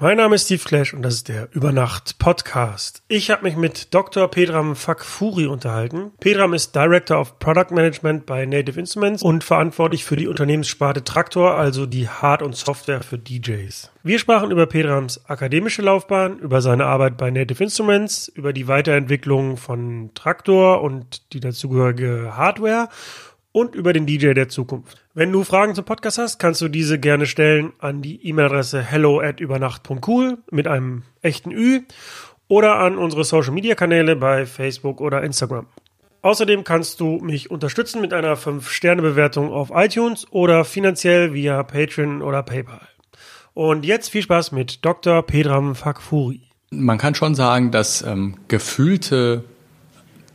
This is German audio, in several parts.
Mein Name ist Steve Clash und das ist der Übernacht Podcast. Ich habe mich mit Dr. Pedram Fakfuri unterhalten. Pedram ist Director of Product Management bei Native Instruments und verantwortlich für die Unternehmenssparte Traktor, also die Hard- und Software für DJs. Wir sprachen über Pedrams akademische Laufbahn, über seine Arbeit bei Native Instruments, über die Weiterentwicklung von Traktor und die dazugehörige Hardware und über den DJ der Zukunft. Wenn du Fragen zum Podcast hast, kannst du diese gerne stellen an die E-Mail-Adresse hello at übernacht.cool mit einem echten Ü oder an unsere Social Media Kanäle bei Facebook oder Instagram. Außerdem kannst du mich unterstützen mit einer 5-Sterne-Bewertung auf iTunes oder finanziell via Patreon oder PayPal. Und jetzt viel Spaß mit Dr. Pedram Fakfuri. Man kann schon sagen, dass ähm, gefühlte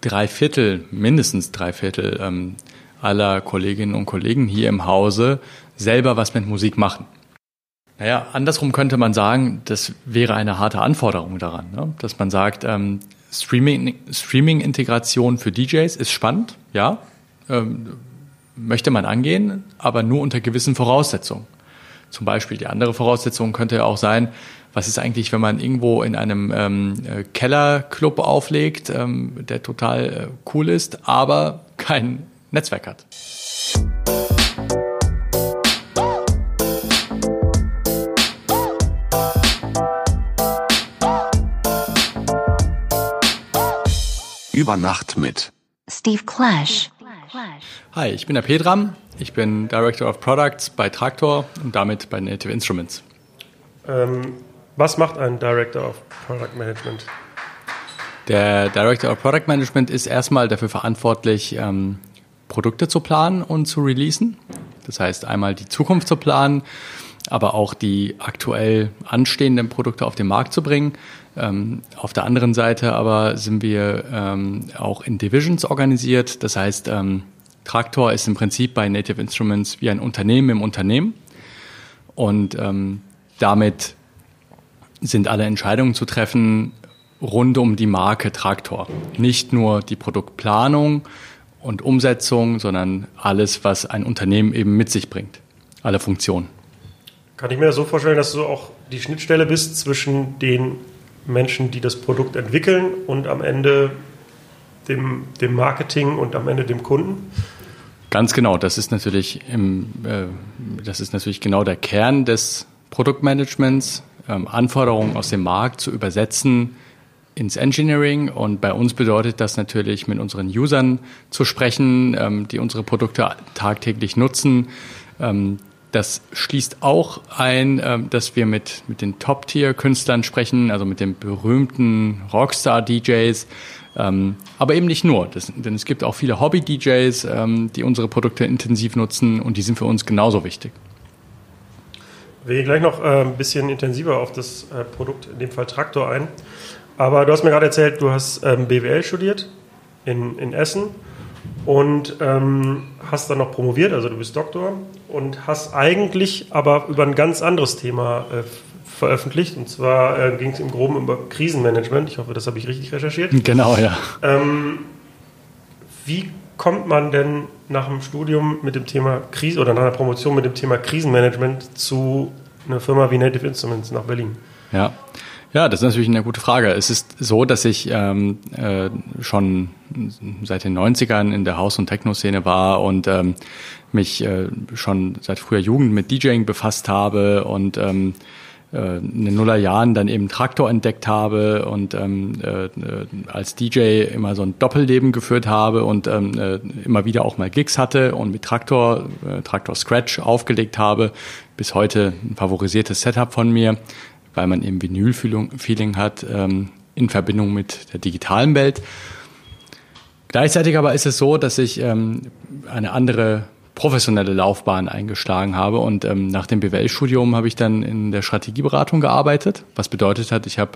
drei Viertel, mindestens drei Viertel ähm, aller Kolleginnen und Kollegen hier im Hause selber was mit Musik machen. Naja, andersrum könnte man sagen, das wäre eine harte Anforderung daran, ne? dass man sagt, ähm, Streaming, Streaming-Integration für DJs ist spannend, ja, ähm, möchte man angehen, aber nur unter gewissen Voraussetzungen. Zum Beispiel die andere Voraussetzung könnte ja auch sein, was ist eigentlich, wenn man irgendwo in einem ähm, äh, Kellerclub auflegt, ähm, der total äh, cool ist, aber kein Netzwerk hat. Über Nacht mit Steve Clash. Hi, ich bin der Pedram. Ich bin Director of Products bei Traktor und damit bei Native Instruments. Ähm, was macht ein Director of Product Management? Der Director of Product Management ist erstmal dafür verantwortlich, ähm, Produkte zu planen und zu releasen. Das heißt, einmal die Zukunft zu planen, aber auch die aktuell anstehenden Produkte auf den Markt zu bringen. Ähm, auf der anderen Seite aber sind wir ähm, auch in Divisions organisiert. Das heißt, ähm, Traktor ist im Prinzip bei Native Instruments wie ein Unternehmen im Unternehmen. Und ähm, damit sind alle Entscheidungen zu treffen rund um die Marke Traktor. Nicht nur die Produktplanung, und Umsetzung, sondern alles, was ein Unternehmen eben mit sich bringt. Alle Funktionen. Kann ich mir das so vorstellen, dass du auch die Schnittstelle bist zwischen den Menschen, die das Produkt entwickeln und am Ende dem, dem Marketing und am Ende dem Kunden? Ganz genau. Das ist natürlich im, äh, das ist natürlich genau der Kern des Produktmanagements, ähm, Anforderungen aus dem Markt zu übersetzen ins Engineering und bei uns bedeutet das natürlich, mit unseren Usern zu sprechen, ähm, die unsere Produkte tagtäglich nutzen. Ähm, das schließt auch ein, ähm, dass wir mit, mit den Top-Tier-Künstlern sprechen, also mit den berühmten Rockstar-DJs, ähm, aber eben nicht nur, das, denn es gibt auch viele Hobby-DJs, ähm, die unsere Produkte intensiv nutzen und die sind für uns genauso wichtig. Wir gehen gleich noch äh, ein bisschen intensiver auf das äh, Produkt, in dem Fall Traktor ein. Aber du hast mir gerade erzählt, du hast ähm, BWL studiert in, in Essen und ähm, hast dann noch promoviert, also du bist Doktor und hast eigentlich aber über ein ganz anderes Thema äh, veröffentlicht. Und zwar äh, ging es im Groben über Krisenmanagement. Ich hoffe, das habe ich richtig recherchiert. Genau, ja. Ähm, wie kommt man denn nach dem Studium mit dem Thema Krise oder nach einer Promotion mit dem Thema Krisenmanagement zu einer Firma wie Native Instruments nach Berlin? Ja. Ja, das ist natürlich eine gute Frage. Es ist so, dass ich ähm, äh, schon seit den 90ern in der Haus- und Techno-Szene war und ähm, mich äh, schon seit früher Jugend mit DJing befasst habe und ähm, äh, in den Nullerjahren dann eben Traktor entdeckt habe und ähm, äh, als DJ immer so ein Doppelleben geführt habe und ähm, äh, immer wieder auch mal Gigs hatte und mit Traktor, äh, Traktor Scratch aufgelegt habe. Bis heute ein favorisiertes Setup von mir weil man eben Vinyl-Feeling hat ähm, in Verbindung mit der digitalen Welt. Gleichzeitig aber ist es so, dass ich ähm, eine andere professionelle Laufbahn eingeschlagen habe und ähm, nach dem BWL-Studium habe ich dann in der Strategieberatung gearbeitet, was bedeutet hat, ich habe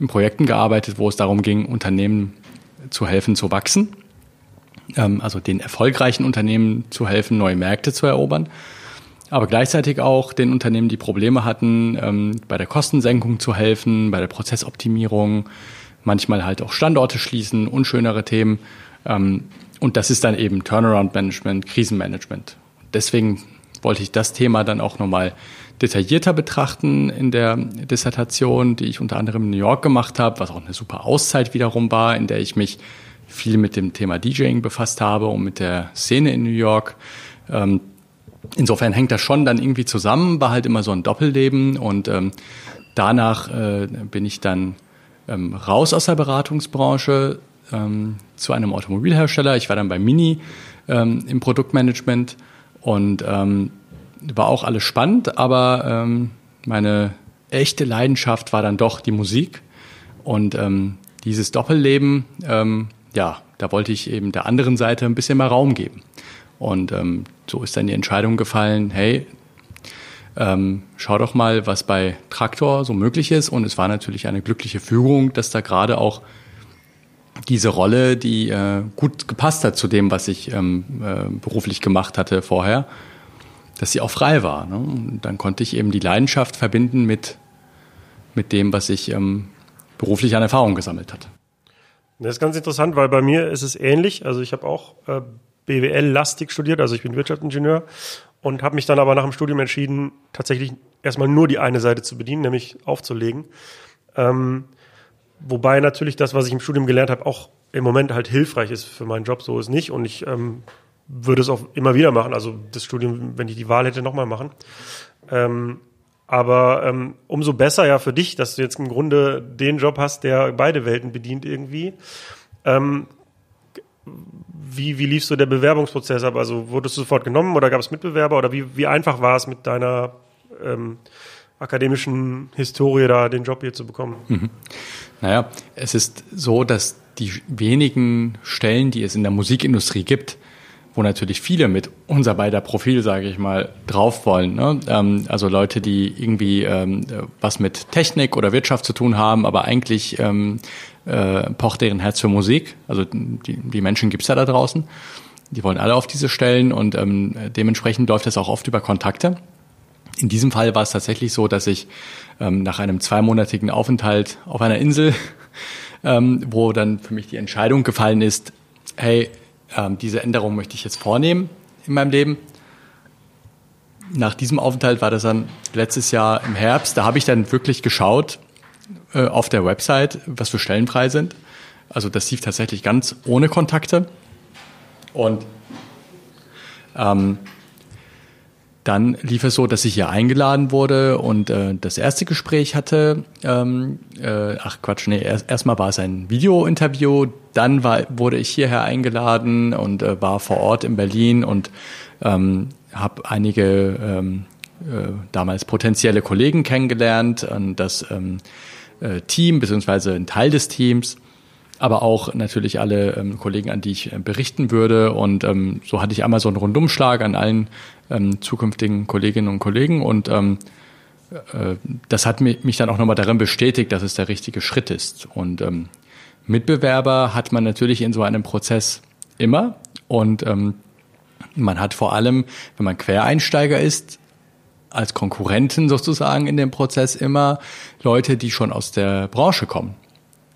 in Projekten gearbeitet, wo es darum ging, Unternehmen zu helfen zu wachsen, ähm, also den erfolgreichen Unternehmen zu helfen, neue Märkte zu erobern aber gleichzeitig auch den Unternehmen, die Probleme hatten, ähm, bei der Kostensenkung zu helfen, bei der Prozessoptimierung, manchmal halt auch Standorte schließen, unschönere Themen. Ähm, und das ist dann eben Turnaround Management, Krisenmanagement. Deswegen wollte ich das Thema dann auch nochmal detaillierter betrachten in der Dissertation, die ich unter anderem in New York gemacht habe, was auch eine super Auszeit wiederum war, in der ich mich viel mit dem Thema DJing befasst habe und mit der Szene in New York. Ähm, insofern hängt das schon dann irgendwie zusammen, war halt immer so ein Doppelleben und ähm, danach äh, bin ich dann ähm, raus aus der Beratungsbranche ähm, zu einem Automobilhersteller. Ich war dann bei Mini ähm, im Produktmanagement und ähm, war auch alles spannend, aber ähm, meine echte Leidenschaft war dann doch die Musik und ähm, dieses Doppelleben, ähm, ja, da wollte ich eben der anderen Seite ein bisschen mehr Raum geben. Und ähm, so ist dann die Entscheidung gefallen, hey, ähm, schau doch mal, was bei Traktor so möglich ist. Und es war natürlich eine glückliche Fügung, dass da gerade auch diese Rolle, die äh, gut gepasst hat zu dem, was ich ähm, äh, beruflich gemacht hatte vorher, dass sie auch frei war. Ne? Und dann konnte ich eben die Leidenschaft verbinden mit, mit dem, was ich ähm, beruflich an Erfahrung gesammelt hatte. Das ist ganz interessant, weil bei mir ist es ähnlich. Also ich habe auch äh, BWL-lastig studiert, also ich bin Wirtschaftsingenieur und habe mich dann aber nach dem Studium entschieden, tatsächlich erstmal nur die eine Seite zu bedienen, nämlich aufzulegen. Ähm, wobei natürlich das, was ich im Studium gelernt habe, auch im Moment halt hilfreich ist für meinen Job, so ist nicht. Und ich ähm, würde es auch immer wieder machen. Also das Studium, wenn ich die Wahl hätte, nochmal machen. Ähm, aber ähm, umso besser ja für dich, dass du jetzt im Grunde den Job hast, der beide Welten bedient irgendwie. Ähm, wie, wie lief so der Bewerbungsprozess ab? Also wurdest du sofort genommen oder gab es Mitbewerber oder wie, wie einfach war es mit deiner ähm, akademischen Historie da den Job hier zu bekommen? Mhm. Naja, es ist so, dass die wenigen Stellen, die es in der Musikindustrie gibt, wo natürlich viele mit unser beider Profil, sage ich mal, drauf wollen. Ne? Ähm, also Leute, die irgendwie ähm, was mit Technik oder Wirtschaft zu tun haben, aber eigentlich ähm, äh, pocht deren Herz für Musik. Also die, die Menschen gibt's ja da draußen. Die wollen alle auf diese Stellen und ähm, dementsprechend läuft das auch oft über Kontakte. In diesem Fall war es tatsächlich so, dass ich ähm, nach einem zweimonatigen Aufenthalt auf einer Insel, ähm, wo dann für mich die Entscheidung gefallen ist, hey, ähm, diese Änderung möchte ich jetzt vornehmen in meinem Leben. Nach diesem Aufenthalt war das dann letztes Jahr im Herbst. Da habe ich dann wirklich geschaut äh, auf der Website, was für Stellen frei sind. Also das lief tatsächlich ganz ohne Kontakte. Und ähm, dann lief es so, dass ich hier eingeladen wurde und äh, das erste Gespräch hatte. Ähm, äh, ach Quatsch, nee, erst, erstmal war es ein Video-Interview, dann war, wurde ich hierher eingeladen und äh, war vor Ort in Berlin und ähm, habe einige ähm, äh, damals potenzielle Kollegen kennengelernt und das ähm, äh, Team beziehungsweise ein Teil des Teams aber auch natürlich alle ähm, Kollegen, an die ich äh, berichten würde. Und ähm, so hatte ich einmal so einen Rundumschlag an allen ähm, zukünftigen Kolleginnen und Kollegen. Und ähm, äh, das hat mich, mich dann auch nochmal darin bestätigt, dass es der richtige Schritt ist. Und ähm, Mitbewerber hat man natürlich in so einem Prozess immer. Und ähm, man hat vor allem, wenn man Quereinsteiger ist, als Konkurrenten sozusagen in dem Prozess immer Leute, die schon aus der Branche kommen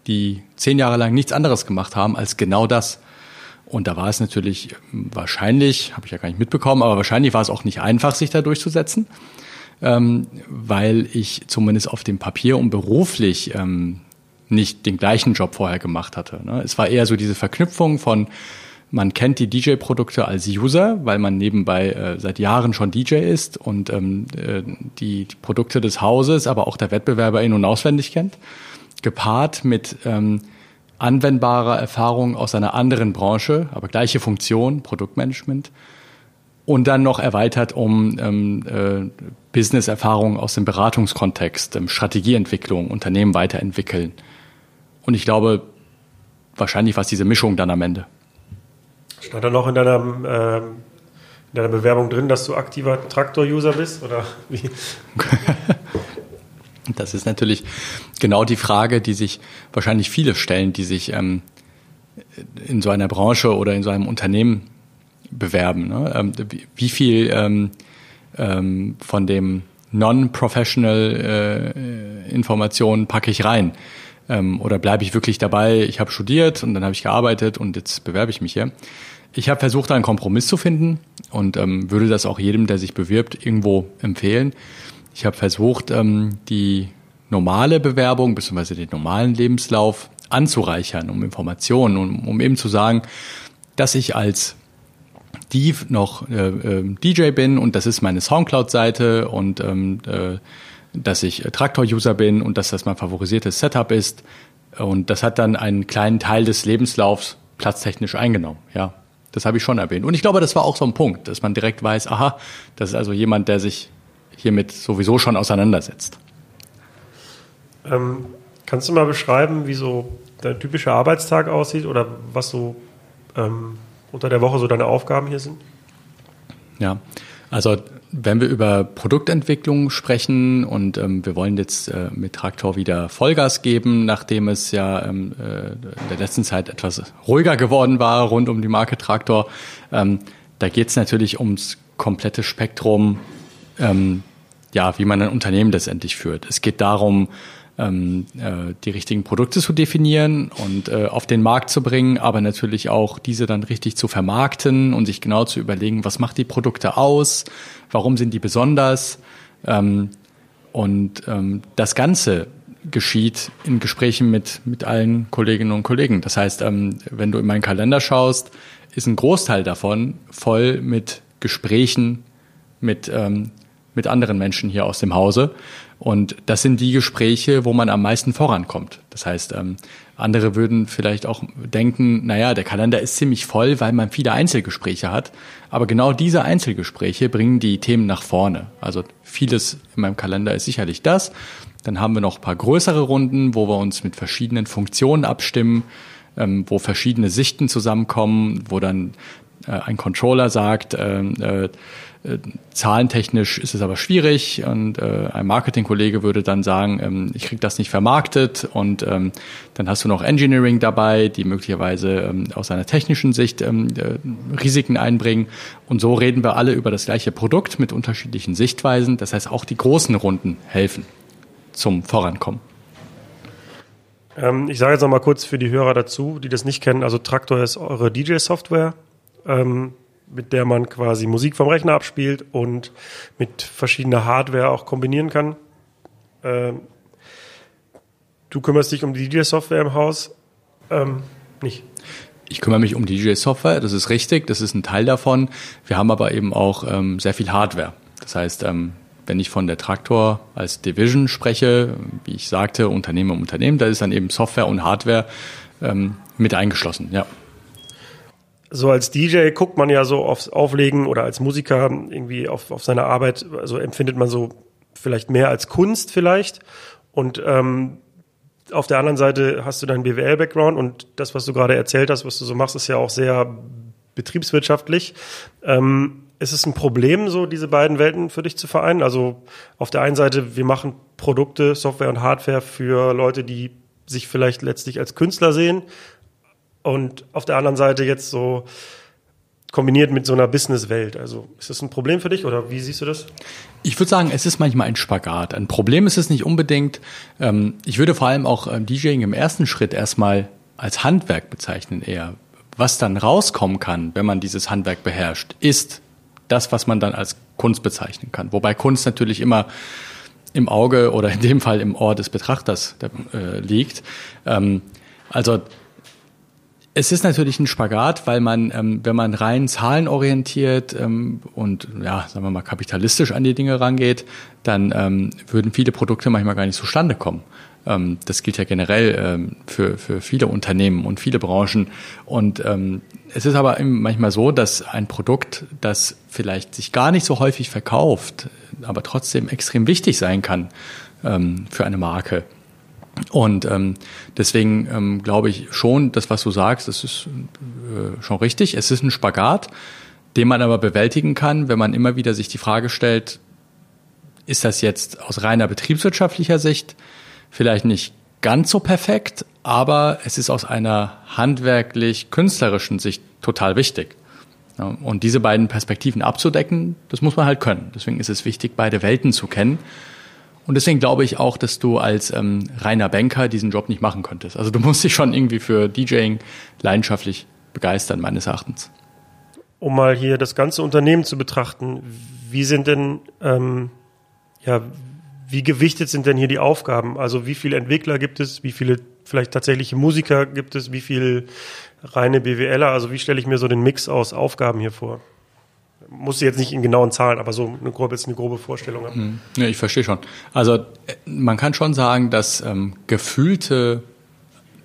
die zehn Jahre lang nichts anderes gemacht haben als genau das. Und da war es natürlich wahrscheinlich, habe ich ja gar nicht mitbekommen, aber wahrscheinlich war es auch nicht einfach, sich da durchzusetzen, ähm, weil ich zumindest auf dem Papier und beruflich ähm, nicht den gleichen Job vorher gemacht hatte. Ne? Es war eher so diese Verknüpfung von, man kennt die DJ-Produkte als User, weil man nebenbei äh, seit Jahren schon DJ ist und ähm, äh, die, die Produkte des Hauses, aber auch der Wettbewerber in- und auswendig kennt gepaart mit ähm, anwendbarer Erfahrung aus einer anderen Branche, aber gleiche Funktion, Produktmanagement. Und dann noch erweitert um ähm, äh, Business-Erfahrung aus dem Beratungskontext, ähm, Strategieentwicklung, Unternehmen weiterentwickeln. Und ich glaube, wahrscheinlich war es diese Mischung dann am Ende. Stand da noch in deiner, äh, in deiner Bewerbung drin, dass du aktiver Traktor-User bist? Oder wie? Das ist natürlich genau die Frage, die sich wahrscheinlich viele stellen, die sich ähm, in so einer Branche oder in so einem Unternehmen bewerben. Ne? Ähm, wie viel ähm, ähm, von dem Non-Professional äh, Informationen packe ich rein? Ähm, oder bleibe ich wirklich dabei, ich habe studiert und dann habe ich gearbeitet und jetzt bewerbe ich mich hier? Ich habe versucht, einen Kompromiss zu finden und ähm, würde das auch jedem, der sich bewirbt, irgendwo empfehlen Ich habe versucht, ähm, die normale Bewerbung bzw. den normalen Lebenslauf anzureichern, um Informationen, um, um eben zu sagen, dass ich als Div noch äh, äh, DJ bin und das ist meine Soundcloud-Seite und ähm, äh, dass ich Traktor-User bin und dass das mein favorisiertes Setup ist. Und das hat dann einen kleinen Teil des Lebenslaufs platztechnisch eingenommen. Ja, das habe ich schon erwähnt. Und ich glaube, das war auch so ein Punkt, dass man direkt weiß, aha, das ist also jemand, der sich hiermit sowieso schon auseinandersetzt. Ähm, kannst du mal beschreiben, wie so dein typischer Arbeitstag aussieht oder was so ähm, unter der Woche so deine Aufgaben hier sind? Ja, also wenn wir über Produktentwicklung sprechen und ähm, wir wollen jetzt äh, mit Traktor wieder Vollgas geben, nachdem es ja ähm, äh, in der letzten Zeit etwas ruhiger geworden war rund um die Marke Traktor, ähm, da geht es natürlich ums komplette Spektrum, ähm, ja, wie man ein Unternehmen letztendlich führt. Es geht darum, ähm, äh, die richtigen Produkte zu definieren und äh, auf den Markt zu bringen, aber natürlich auch diese dann richtig zu vermarkten und sich genau zu überlegen, was macht die Produkte aus, warum sind die besonders. Ähm, und ähm, das Ganze geschieht in Gesprächen mit, mit allen Kolleginnen und Kollegen. Das heißt, ähm, wenn du in meinen Kalender schaust, ist ein Großteil davon voll mit Gesprächen mit, ähm, mit anderen Menschen hier aus dem Hause. Und das sind die Gespräche, wo man am meisten vorankommt. Das heißt, ähm, andere würden vielleicht auch denken, naja, der Kalender ist ziemlich voll, weil man viele Einzelgespräche hat. Aber genau diese Einzelgespräche bringen die Themen nach vorne. Also vieles in meinem Kalender ist sicherlich das. Dann haben wir noch ein paar größere Runden, wo wir uns mit verschiedenen Funktionen abstimmen, ähm, wo verschiedene Sichten zusammenkommen, wo dann äh, ein Controller sagt, äh, äh, äh, zahlentechnisch ist es aber schwierig und äh, ein Marketingkollege würde dann sagen, ähm, ich kriege das nicht vermarktet und ähm, dann hast du noch Engineering dabei, die möglicherweise ähm, aus einer technischen Sicht ähm, äh, Risiken einbringen und so reden wir alle über das gleiche Produkt mit unterschiedlichen Sichtweisen. Das heißt, auch die großen Runden helfen zum Vorankommen. Ähm, ich sage jetzt noch mal kurz für die Hörer dazu, die das nicht kennen. Also Traktor ist eure DJ-Software. Ähm, mit der man quasi Musik vom Rechner abspielt und mit verschiedener Hardware auch kombinieren kann. Ähm, du kümmerst dich um die DJ-Software im Haus? Ähm, nicht. Ich kümmere mich um DJ-Software, das ist richtig, das ist ein Teil davon. Wir haben aber eben auch ähm, sehr viel Hardware. Das heißt, ähm, wenn ich von der Traktor als Division spreche, wie ich sagte, Unternehmen um Unternehmen, da ist dann eben Software und Hardware ähm, mit eingeschlossen, ja so als DJ guckt man ja so aufs Auflegen oder als Musiker irgendwie auf, auf seine Arbeit, also empfindet man so vielleicht mehr als Kunst vielleicht. Und ähm, auf der anderen Seite hast du deinen BWL-Background und das, was du gerade erzählt hast, was du so machst, ist ja auch sehr betriebswirtschaftlich. Ähm, ist es ein Problem, so diese beiden Welten für dich zu vereinen? Also auf der einen Seite, wir machen Produkte, Software und Hardware für Leute, die sich vielleicht letztlich als Künstler sehen, und auf der anderen Seite jetzt so kombiniert mit so einer Businesswelt. Also ist das ein Problem für dich oder wie siehst du das? Ich würde sagen, es ist manchmal ein Spagat. Ein Problem ist es nicht unbedingt. Ähm, ich würde vor allem auch ähm, DJing im ersten Schritt erstmal als Handwerk bezeichnen eher. Was dann rauskommen kann, wenn man dieses Handwerk beherrscht, ist das, was man dann als Kunst bezeichnen kann. Wobei Kunst natürlich immer im Auge oder in dem Fall im Ohr des Betrachters äh, liegt. Ähm, also es ist natürlich ein Spagat, weil man, ähm, wenn man rein zahlenorientiert ähm, und ja, sagen wir mal kapitalistisch an die Dinge rangeht, dann ähm, würden viele Produkte manchmal gar nicht zustande kommen. Ähm, das gilt ja generell ähm, für, für viele Unternehmen und viele Branchen. Und ähm, es ist aber manchmal so, dass ein Produkt, das vielleicht sich gar nicht so häufig verkauft, aber trotzdem extrem wichtig sein kann für eine Marke, und ähm, deswegen ähm, glaube ich schon, das, was du sagst, das ist äh, schon richtig. Es ist ein Spagat, den man aber bewältigen kann, wenn man immer wieder sich die Frage stellt, ist das jetzt aus reiner betriebswirtschaftlicher Sicht vielleicht nicht ganz so perfekt, aber es ist aus einer handwerklich-künstlerischen Sicht total wichtig. Und diese beiden Perspektiven abzudecken, das muss man halt können. Deswegen ist es wichtig, beide Welten zu kennen und deswegen glaube ich auch, dass du als ähm, reiner Banker diesen Job nicht machen könntest. Also du musst dich schon irgendwie für DJing leidenschaftlich begeistern, meines Erachtens. Um mal hier das ganze Unternehmen zu betrachten, wie sind denn ähm, ja, wie gewichtet sind denn hier die Aufgaben? Also wie viele Entwickler gibt es? Wie viele vielleicht tatsächliche Musiker gibt es? Wie viel reine BWLer? Also wie stelle ich mir so den Mix aus Aufgaben hier vor? Muss jetzt nicht in genauen Zahlen, aber so eine grobe, jetzt eine grobe Vorstellung haben. Hm. Ja, ich verstehe schon. Also äh, man kann schon sagen, dass ähm, gefühlte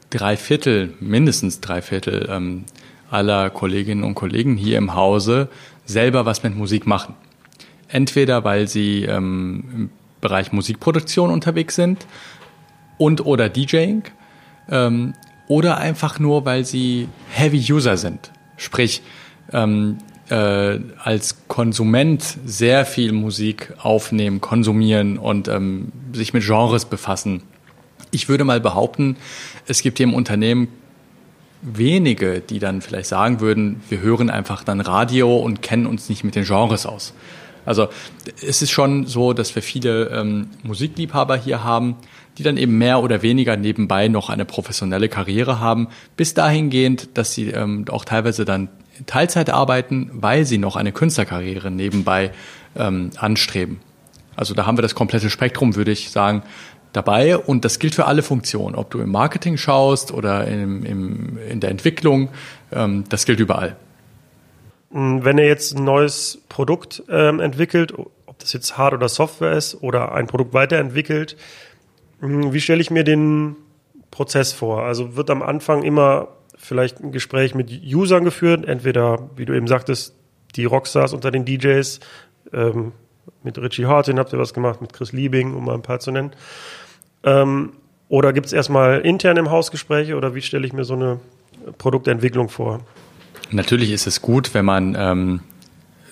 drei Viertel, mindestens drei Viertel ähm, aller Kolleginnen und Kollegen hier im Hause selber was mit Musik machen. Entweder weil sie ähm, im Bereich Musikproduktion unterwegs sind und oder DJing ähm, oder einfach nur, weil sie Heavy User sind. Sprich, ähm, äh, als Konsument sehr viel Musik aufnehmen, konsumieren und ähm, sich mit Genres befassen. Ich würde mal behaupten, es gibt hier im Unternehmen wenige, die dann vielleicht sagen würden, wir hören einfach dann Radio und kennen uns nicht mit den Genres aus. Also es ist schon so, dass wir viele ähm, Musikliebhaber hier haben, die dann eben mehr oder weniger nebenbei noch eine professionelle Karriere haben, bis dahingehend, dass sie ähm, auch teilweise dann Teilzeit arbeiten, weil sie noch eine Künstlerkarriere nebenbei ähm, anstreben. Also da haben wir das komplette Spektrum, würde ich sagen, dabei und das gilt für alle Funktionen, ob du im Marketing schaust oder im, im, in der Entwicklung, ähm, das gilt überall. Hm, wenn er jetzt ein neues Produkt ähm, entwickelt, ob das jetzt Hard- oder Software ist oder ein Produkt weiterentwickelt, hm, wie stelle ich mir den Prozess vor? Also wird am Anfang immer vielleicht ein Gespräch mit Usern geführt, entweder, wie du eben sagtest, die Rockstars unter den DJs, ähm, mit Richie Hartin habt ihr was gemacht, mit Chris Liebing, um mal ein paar zu nennen. Ähm, oder gibt es erstmal intern im Haus Gespräche oder wie stelle ich mir so eine Produktentwicklung vor? Natürlich ist es gut, wenn man ähm,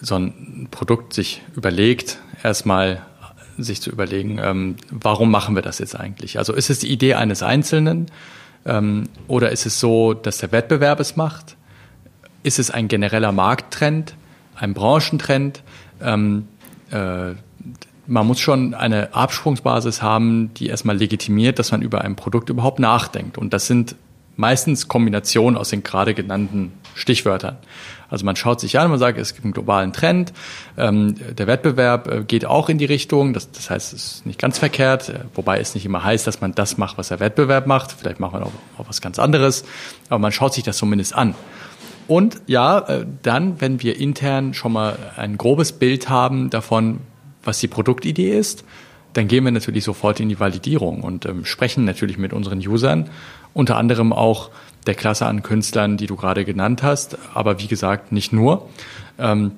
so ein Produkt sich überlegt, erstmal sich zu überlegen, ähm, warum machen wir das jetzt eigentlich? Also ist es die Idee eines Einzelnen ähm, oder ist es so, dass der Wettbewerb es macht? Ist es ein genereller Markttrend, ein Branchentrend? Ähm, äh, man muss schon eine Absprungsbasis haben, die erstmal legitimiert, dass man über ein Produkt überhaupt nachdenkt. Und das sind meistens Kombinationen aus den gerade genannten Stichwörtern. Also man schaut sich an, man sagt, es gibt einen globalen Trend, ähm, der Wettbewerb äh, geht auch in die Richtung, das, das heißt, es ist nicht ganz verkehrt, äh, wobei es nicht immer heißt, dass man das macht, was der Wettbewerb macht, vielleicht macht man auch, auch was ganz anderes, aber man schaut sich das zumindest an. Und ja, äh, dann, wenn wir intern schon mal ein grobes Bild haben davon, was die Produktidee ist, dann gehen wir natürlich sofort in die Validierung und ähm, sprechen natürlich mit unseren Usern, unter anderem auch der Klasse an Künstlern, die du gerade genannt hast, aber wie gesagt nicht nur. Ähm,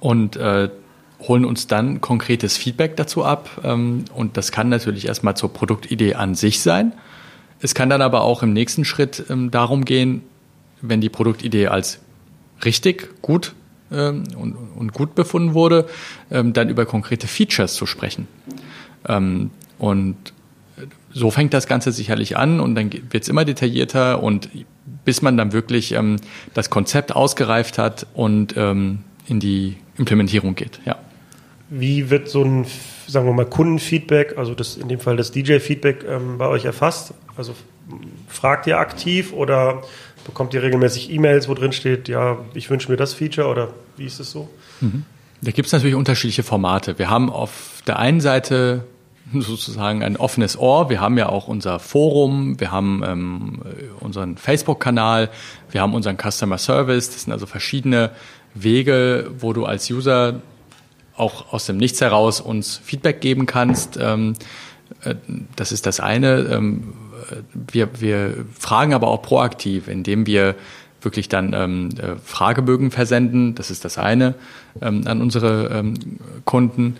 und äh, holen uns dann konkretes Feedback dazu ab. Ähm, und das kann natürlich erstmal zur Produktidee an sich sein. Es kann dann aber auch im nächsten Schritt ähm, darum gehen, wenn die Produktidee als richtig, gut ähm, und, gut befunden wurde, dann über konkrete Features zu sprechen. Und so fängt das Ganze sicherlich an und dann wird es immer detaillierter und bis man dann wirklich ähm, das Konzept ausgereift hat und ähm, in die Implementierung geht. Ja. Wie wird so ein, sagen wir mal, Kundenfeedback, also das, in dem Fall das DJ-Feedback ähm, bei euch erfasst? Also fragt ihr aktiv oder bekommt ihr regelmäßig E-Mails, wo drin steht, ja, ich wünsche mir das Feature oder wie ist es so? Mhm. Da gibt es natürlich unterschiedliche Formate. Wir haben auf der einen Seite sozusagen ein offenes Ohr. Wir haben ja auch unser Forum, wir haben ähm, unseren Facebook-Kanal, wir haben unseren Customer Service. Das sind also verschiedene Wege, wo du als User auch aus dem Nichts heraus uns Feedback geben kannst. Ähm, äh, das ist das eine. Ähm, wir, wir fragen aber auch proaktiv, indem wir wirklich dann ähm, äh, Fragebögen versenden. Das ist das eine ähm, an unsere ähm, Kunden.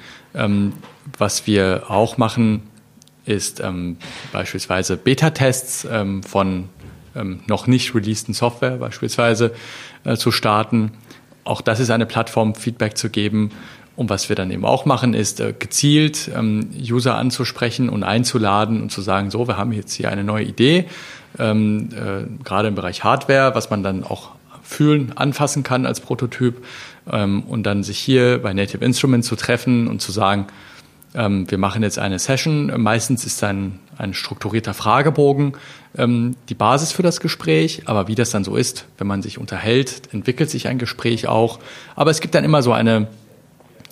Was wir auch machen, ist ähm, beispielsweise Beta-Tests ähm, von ähm, noch nicht releaseden Software beispielsweise äh, zu starten. Auch das ist eine Plattform, Feedback zu geben. Und was wir dann eben auch machen, ist äh, gezielt ähm, User anzusprechen und einzuladen und zu sagen, so, wir haben jetzt hier eine neue Idee, ähm, äh, gerade im Bereich Hardware, was man dann auch fühlen, anfassen kann als Prototyp ähm, und dann sich hier bei Native Instruments zu treffen und zu sagen, ähm, wir machen jetzt eine Session. Meistens ist dann ein strukturierter Fragebogen ähm, die Basis für das Gespräch. Aber wie das dann so ist, wenn man sich unterhält, entwickelt sich ein Gespräch auch. Aber es gibt dann immer so eine,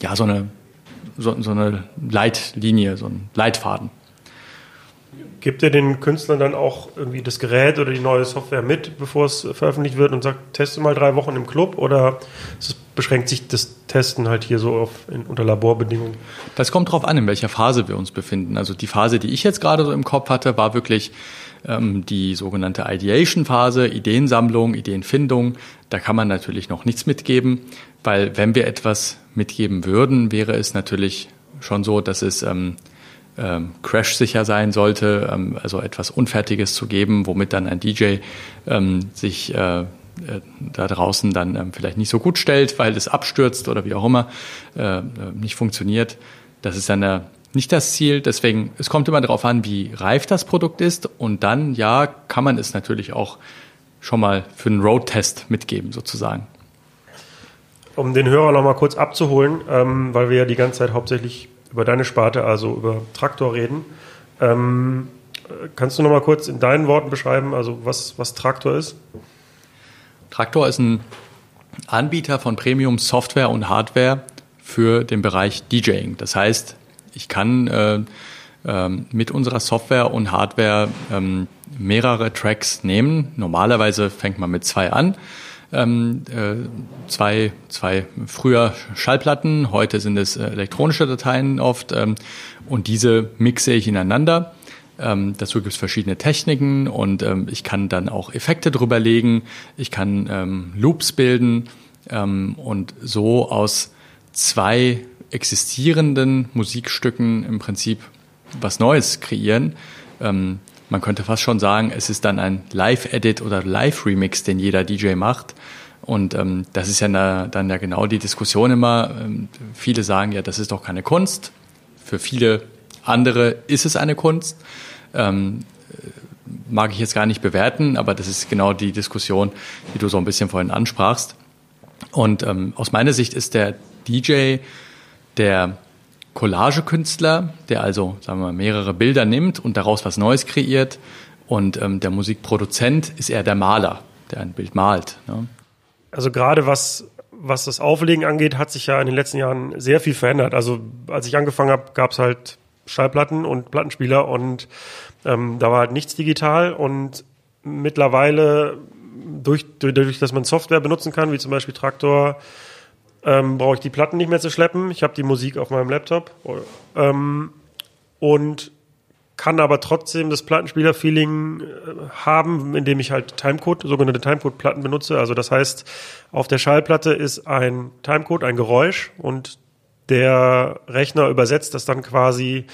ja, so eine so, so eine Leitlinie, so ein Leitfaden. Gibt ihr den Künstlern dann auch irgendwie das Gerät oder die neue Software mit, bevor es veröffentlicht wird und sagt, teste mal drei Wochen im Club oder beschränkt sich das Testen halt hier so auf in, unter Laborbedingungen? Das kommt darauf an, in welcher Phase wir uns befinden. Also die Phase, die ich jetzt gerade so im Kopf hatte, war wirklich ähm, die sogenannte Ideation-Phase, Ideensammlung, Ideenfindung. Da kann man natürlich noch nichts mitgeben, weil wenn wir etwas mitgeben würden, wäre es natürlich schon so, dass es ähm, ähm, crash-sicher sein sollte, ähm, also etwas Unfertiges zu geben, womit dann ein DJ ähm, sich äh, äh, da draußen dann ähm, vielleicht nicht so gut stellt, weil es abstürzt oder wie auch immer äh, äh nicht funktioniert. Das ist dann äh, nicht das Ziel. Deswegen, es kommt immer darauf an, wie reif das Produkt ist. Und dann, ja, kann man es natürlich auch schon mal für einen Road-Test mitgeben, sozusagen. Um den Hörer noch mal kurz abzuholen, ähm, weil wir ja die ganze Zeit hauptsächlich über deine Sparte, also über Traktor reden. Ähm, kannst du noch mal kurz in deinen Worten beschreiben, also was, was Traktor ist? Traktor ist ein Anbieter von Premium Software und Hardware für den Bereich DJing. Das heißt, ich kann äh, äh, mit unserer Software und Hardware ähm, mehrere Tracks nehmen. Normalerweise fängt man mit zwei an ähm, äh, zwei, zwei früher Schallplatten, heute sind es äh, elektronische Dateien oft ähm, und diese mixe ich ineinander. Ähm, dazu gibt es verschiedene Techniken und ähm, ich kann dann auch Effekte drüber legen, ich kann ähm, Loops bilden ähm, und so aus zwei existierenden Musikstücken im Prinzip was Neues kreieren. Man könnte fast schon sagen, es ist dann ein Live-Edit oder Live-Remix, den jeder DJ macht. Und ähm, das ist ja na, dann ja genau die Diskussion immer. Ähm, viele sagen ja, das ist doch keine Kunst. Für viele andere ist es eine Kunst. Ähm, mag ich jetzt gar nicht bewerten, aber das ist genau die Diskussion, die du so ein bisschen vorhin ansprachst. Und ähm, aus meiner Sicht ist der DJ der Collagekünstler, der also, sagen wir mal, mehrere Bilder nimmt und daraus was Neues kreiert. Und ähm, der Musikproduzent ist eher der Maler, der ein Bild malt. Ne? Also gerade was, was das Auflegen angeht, hat sich ja in den letzten Jahren sehr viel verändert. Also als ich angefangen habe, gab es halt Schallplatten und Plattenspieler und ähm, da war halt nichts digital und mittlerweile durch, durch, dass man Software benutzen kann, wie zum Beispiel Traktor, ähm, brauche ich die Platten nicht mehr zu schleppen. Ich habe die Musik auf meinem Laptop. Ähm, und kann aber trotzdem das Plattenspieler-Feeling äh, haben, indem ich halt Timecode, sogenannte Timecode-Platten benutze. Also das heißt, auf der Schallplatte ist ein Timecode, ein Geräusch und der Rechner übersetzt das dann quasi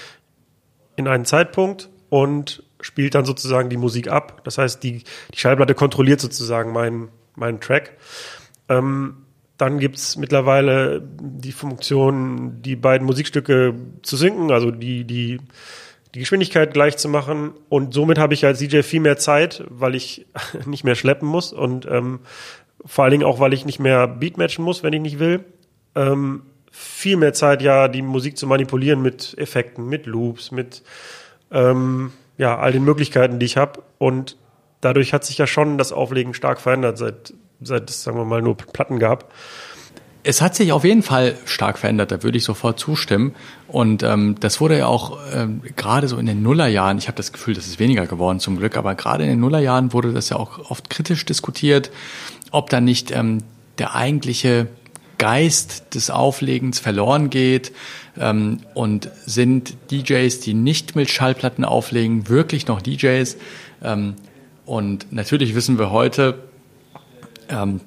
in einen Zeitpunkt und spielt dann sozusagen die Musik ab. Das heißt, die, die Schallplatte kontrolliert sozusagen meinen, meinen Track. Ähm, dann gibt's mittlerweile die Funktion, die beiden Musikstücke zu sinken, also die, die, die Geschwindigkeit gleich zu machen. Und somit habe ich als DJ viel mehr Zeit, weil ich nicht mehr schleppen muss und ähm, vor allen Dingen auch, weil ich nicht mehr Beatmatchen muss, wenn ich nicht will. Ähm, viel mehr Zeit, ja, die Musik zu manipulieren mit Effekten, mit Loops, mit ähm, ja, all den Möglichkeiten, die ich habe. Und dadurch hat sich ja schon das Auflegen stark verändert, seit seit es, sagen wir mal, nur Platten gab. Es hat sich auf jeden Fall stark verändert, da würde ich sofort zustimmen. Und ähm, das wurde ja auch ähm, gerade so in den Nullerjahren, ich habe das Gefühl, das ist weniger geworden zum Glück, aber gerade in den Nullerjahren wurde das ja auch oft kritisch diskutiert, ob da nicht ähm, der eigentliche Geist des Auflegens verloren geht ähm, und sind DJs, die nicht mit Schallplatten auflegen, wirklich noch DJs. Ähm, und natürlich wissen wir heute, ähm,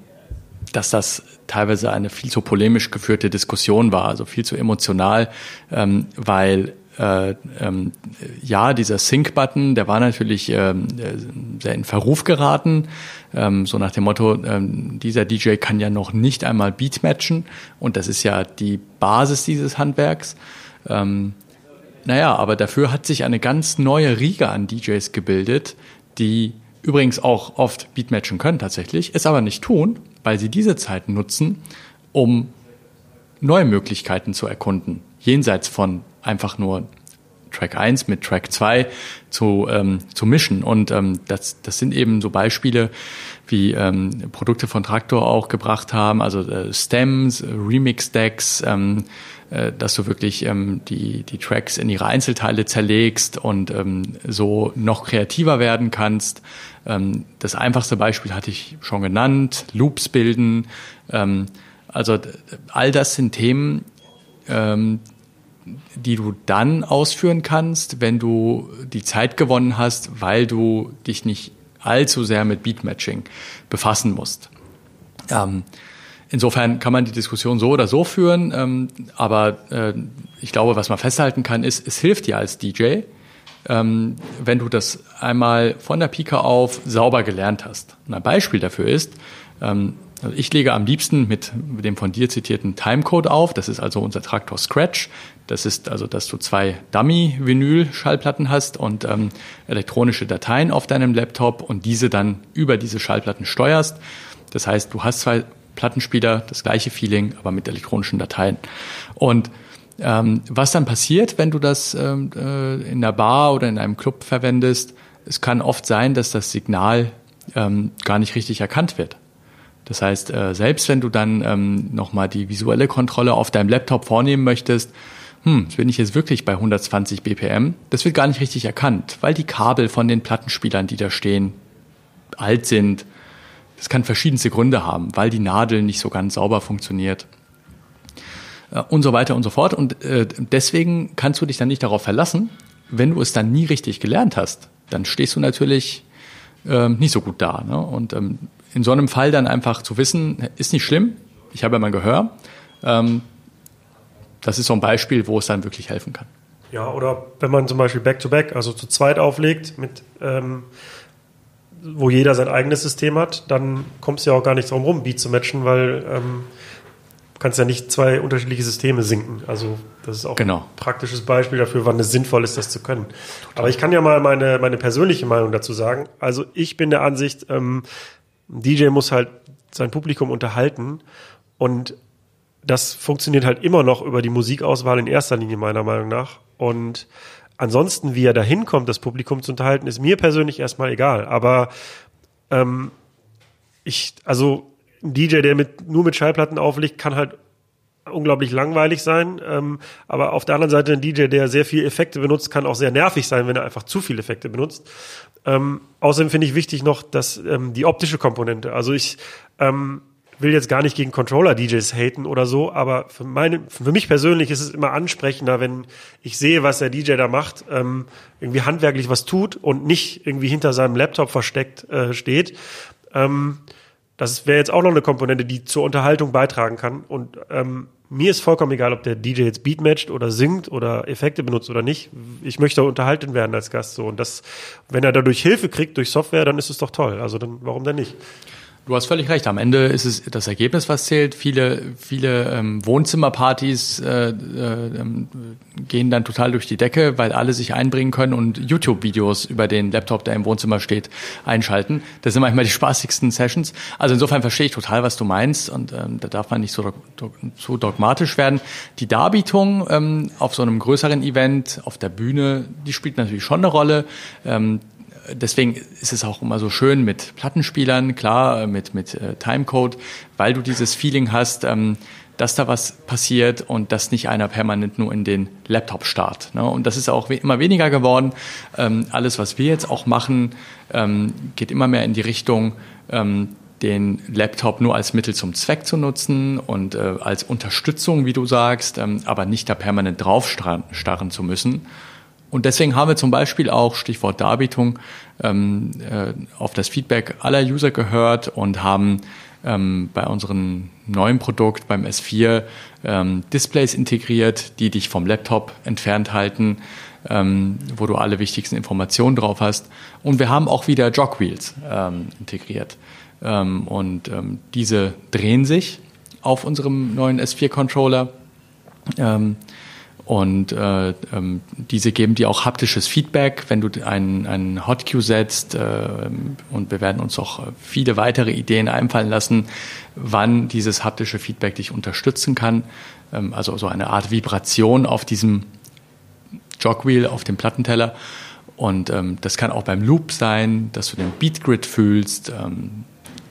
dass das teilweise eine viel zu polemisch geführte Diskussion war, also viel zu emotional, ähm, weil äh, ähm, ja, dieser Sync-Button, der war natürlich ähm, sehr in Verruf geraten, ähm, so nach dem Motto, ähm, dieser DJ kann ja noch nicht einmal Beat matchen und das ist ja die Basis dieses Handwerks. Ähm, naja, aber dafür hat sich eine ganz neue Riege an DJs gebildet, die übrigens auch oft Beatmatchen können tatsächlich, es aber nicht tun, weil sie diese Zeit nutzen, um neue Möglichkeiten zu erkunden, jenseits von einfach nur Track 1 mit Track 2 zu, ähm, zu mischen. Und ähm, das, das sind eben so Beispiele, wie ähm, Produkte von Traktor auch gebracht haben, also äh, Stems, Remix-Decks, ähm, äh, dass du wirklich ähm, die, die Tracks in ihre Einzelteile zerlegst und ähm, so noch kreativer werden kannst. Ähm, das einfachste Beispiel hatte ich schon genannt, Loops bilden. Ähm, also all das sind Themen, ähm, die du dann ausführen kannst, wenn du die Zeit gewonnen hast, weil du dich nicht allzu sehr mit Beatmatching befassen musst. Ähm, insofern kann man die Diskussion so oder so führen, ähm, aber äh, ich glaube, was man festhalten kann, ist, es hilft dir als DJ, ähm, wenn du das einmal von der Pike auf sauber gelernt hast. Und ein Beispiel dafür ist, ähm, ich lege am liebsten mit dem von dir zitierten Timecode auf. Das ist also unser Traktor Scratch. Das ist also, dass du zwei Dummy-Vinyl-Schallplatten hast und ähm, elektronische Dateien auf deinem Laptop und diese dann über diese Schallplatten steuerst. Das heißt, du hast zwei Plattenspieler, das gleiche Feeling, aber mit elektronischen Dateien. Und ähm, was dann passiert, wenn du das ähm, äh, in der Bar oder in einem Club verwendest, es kann oft sein, dass das Signal ähm, gar nicht richtig erkannt wird. Das heißt, äh, selbst wenn du dann ähm, nochmal die visuelle Kontrolle auf deinem Laptop vornehmen möchtest, hm, bin ich jetzt wirklich bei 120 BPM, das wird gar nicht richtig erkannt, weil die Kabel von den Plattenspielern, die da stehen, alt sind. Das kann verschiedenste Gründe haben, weil die Nadel nicht so ganz sauber funktioniert äh, und so weiter und so fort. Und äh, deswegen kannst du dich dann nicht darauf verlassen. Wenn du es dann nie richtig gelernt hast, dann stehst du natürlich äh, nicht so gut da. Ne? Und ähm, in so einem Fall dann einfach zu wissen, ist nicht schlimm, ich habe ja mein Gehör. Ähm, das ist so ein Beispiel, wo es dann wirklich helfen kann. Ja, oder wenn man zum Beispiel Back-to-Back, -back, also zu zweit auflegt, mit, ähm, wo jeder sein eigenes System hat, dann kommst du ja auch gar nicht drum rum, Beat zu matchen, weil ähm, du kannst ja nicht zwei unterschiedliche Systeme sinken. Also das ist auch genau. ein praktisches Beispiel dafür, wann es sinnvoll ist, das zu können. Total. Aber ich kann ja mal meine, meine persönliche Meinung dazu sagen. Also ich bin der Ansicht, ähm, DJ muss halt sein Publikum unterhalten und das funktioniert halt immer noch über die Musikauswahl in erster Linie meiner Meinung nach. Und ansonsten, wie er da hinkommt, das Publikum zu unterhalten, ist mir persönlich erstmal egal. Aber ähm, ich, also ein DJ, der mit, nur mit Schallplatten auflegt, kann halt unglaublich langweilig sein. Ähm, aber auf der anderen Seite ein DJ, der sehr viel Effekte benutzt, kann auch sehr nervig sein, wenn er einfach zu viele Effekte benutzt. Ähm, außerdem finde ich wichtig noch, dass ähm, die optische Komponente. Also ich ähm, will jetzt gar nicht gegen Controller-DJs haten oder so, aber für, meine, für mich persönlich ist es immer ansprechender, wenn ich sehe, was der DJ da macht, ähm, irgendwie handwerklich was tut und nicht irgendwie hinter seinem Laptop versteckt äh, steht. Ähm, das wäre jetzt auch noch eine Komponente, die zur Unterhaltung beitragen kann. Und ähm, mir ist vollkommen egal, ob der DJ jetzt Beat matcht oder singt oder Effekte benutzt oder nicht. Ich möchte unterhalten werden als Gast so. Und das, wenn er dadurch Hilfe kriegt durch Software, dann ist es doch toll. Also dann, warum denn nicht? Du hast völlig recht. Am Ende ist es das Ergebnis, was zählt. Viele, viele ähm, Wohnzimmerpartys äh, äh, ähm, gehen dann total durch die Decke, weil alle sich einbringen können und YouTube-Videos über den Laptop, der im Wohnzimmer steht, einschalten. Das sind manchmal die spaßigsten Sessions. Also insofern verstehe ich total, was du meinst und ähm, da darf man nicht so, so dogmatisch werden. Die Darbietung ähm, auf so einem größeren Event, auf der Bühne, die spielt natürlich schon eine Rolle. Ähm, deswegen ist es auch immer so schön mit Plattenspielern, klar, äh, mit, mit äh, Timecode, weil du dieses Feeling hast, ähm, dass da was passiert und dass nicht einer permanent nur in den Laptop starrt. Ne? Und das ist auch we immer weniger geworden. Ähm, alles, was wir jetzt auch machen, ähm, geht immer mehr in die Richtung, ähm, den Laptop nur als Mittel zum Zweck zu nutzen und äh, als Unterstützung, wie du sagst, ähm, aber nicht da permanent draufstarren zu müssen. Und deswegen haben wir zum Beispiel auch, Stichwort Darbietung, ähm, äh, auf das Feedback aller User gehört und haben ähm, bei unserem neuen Produkt, beim S4, ähm, Displays integriert, die dich vom Laptop entfernt halten, ähm, wo du alle wichtigsten Informationen drauf hast. Und wir haben auch wieder Jogwheels ähm, integriert. Ähm, und diese drehen sich auf unserem neuen S4-Controller. Und äh, ähm, diese geben dir auch haptisches Feedback, wenn du einen, einen Hotcue setzt. Äh, und wir werden uns auch viele weitere Ideen einfallen lassen, wann dieses haptische Feedback dich unterstützen kann. Ähm, also so eine Art Vibration auf diesem Jogwheel auf dem Plattenteller. Und ähm, das kann auch beim Loop sein, dass du den Beatgrid fühlst ähm,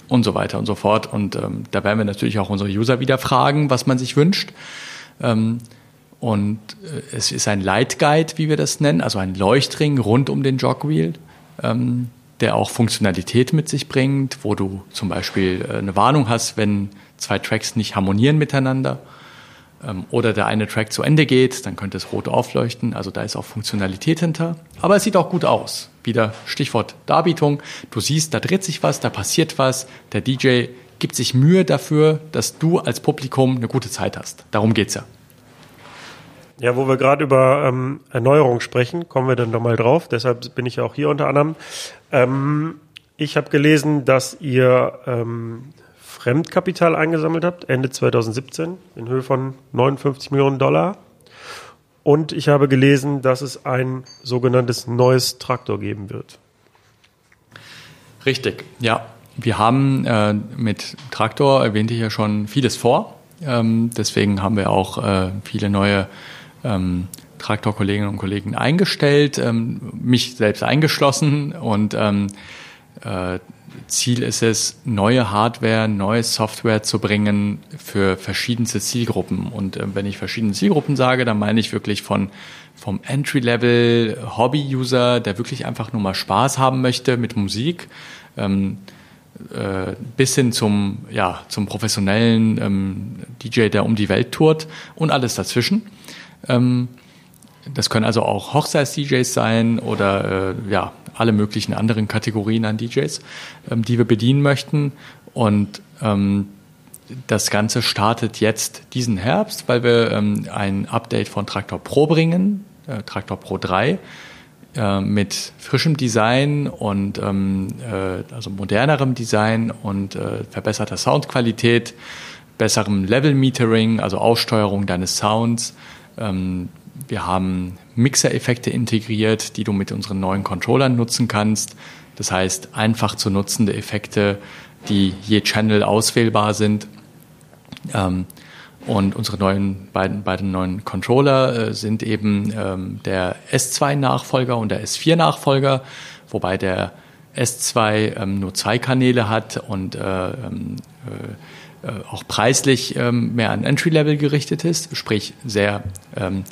und so weiter und so fort. Und ähm, da werden wir natürlich auch unsere User wieder fragen, was man sich wünscht. Ähm, und äh, es ist ein Light Guide, wie wir das nennen, also ein Leuchtring rund um den Jogwheel, ähm, der auch Funktionalität mit sich bringt, wo du zum Beispiel äh, eine Warnung hast, wenn zwei Tracks nicht harmonieren miteinander ähm, oder der eine Track zu Ende geht, dann könnte es rot aufleuchten. Also da ist auch Funktionalität hinter. Aber es sieht auch gut aus. Wieder Stichwort Darbietung. Du siehst, da dreht sich was, da passiert was. Der DJ gibt sich Mühe dafür, dass du als Publikum eine gute Zeit hast. Darum geht's ja. Ja, wo wir gerade über ähm, Erneuerung sprechen, kommen wir dann nochmal drauf. Deshalb bin ich ja auch hier unter anderem. Ähm, ich habe gelesen, dass ihr ähm, Fremdkapital eingesammelt habt, Ende 2017, in Höhe von 59 Millionen Dollar. Und ich habe gelesen, dass es ein sogenanntes neues Traktor geben wird. Richtig, ja. Wir haben äh, mit Traktor, erwähnte ich ja schon, vieles vor. Ähm, deswegen haben wir auch äh, viele neue ähm, Traktorkolleginnen und Kollegen eingestellt, ähm, mich selbst eingeschlossen und ähm, äh, Ziel ist es, neue Hardware, neue Software zu bringen für verschiedenste Zielgruppen. Und äh, wenn ich verschiedene Zielgruppen sage, dann meine ich wirklich von vom Entry-Level Hobby-User, der wirklich einfach nur mal Spaß haben möchte mit Musik, ähm, äh, bis hin zum ja zum professionellen ähm, DJ, der um die Welt tourt und alles dazwischen. Ähm, das können also auch Hochzeits-DJs sein oder äh, ja, alle möglichen anderen Kategorien an DJs, ähm, die wir bedienen möchten. Und ähm, das Ganze startet jetzt diesen Herbst, weil wir ähm, ein Update von Traktor Pro bringen, äh, Traktor Pro 3, äh, mit frischem Design und ähm, äh, also modernerem Design und äh, verbesserter Soundqualität, besserem Level-Metering, also Aussteuerung deines Sounds, wir haben Mixer-Effekte integriert, die du mit unseren neuen Controllern nutzen kannst. Das heißt, einfach zu nutzende Effekte, die je Channel auswählbar sind. Ähm, und unsere neuen beiden, beiden neuen Controller äh, sind eben ähm, der S2-Nachfolger und der S4-Nachfolger, wobei der S2 ähm, nur zwei Kanäle hat und äh, ähm, äh, auch preislich ähm, mehr an Entry-Level gerichtet ist, sprich sehr ähm,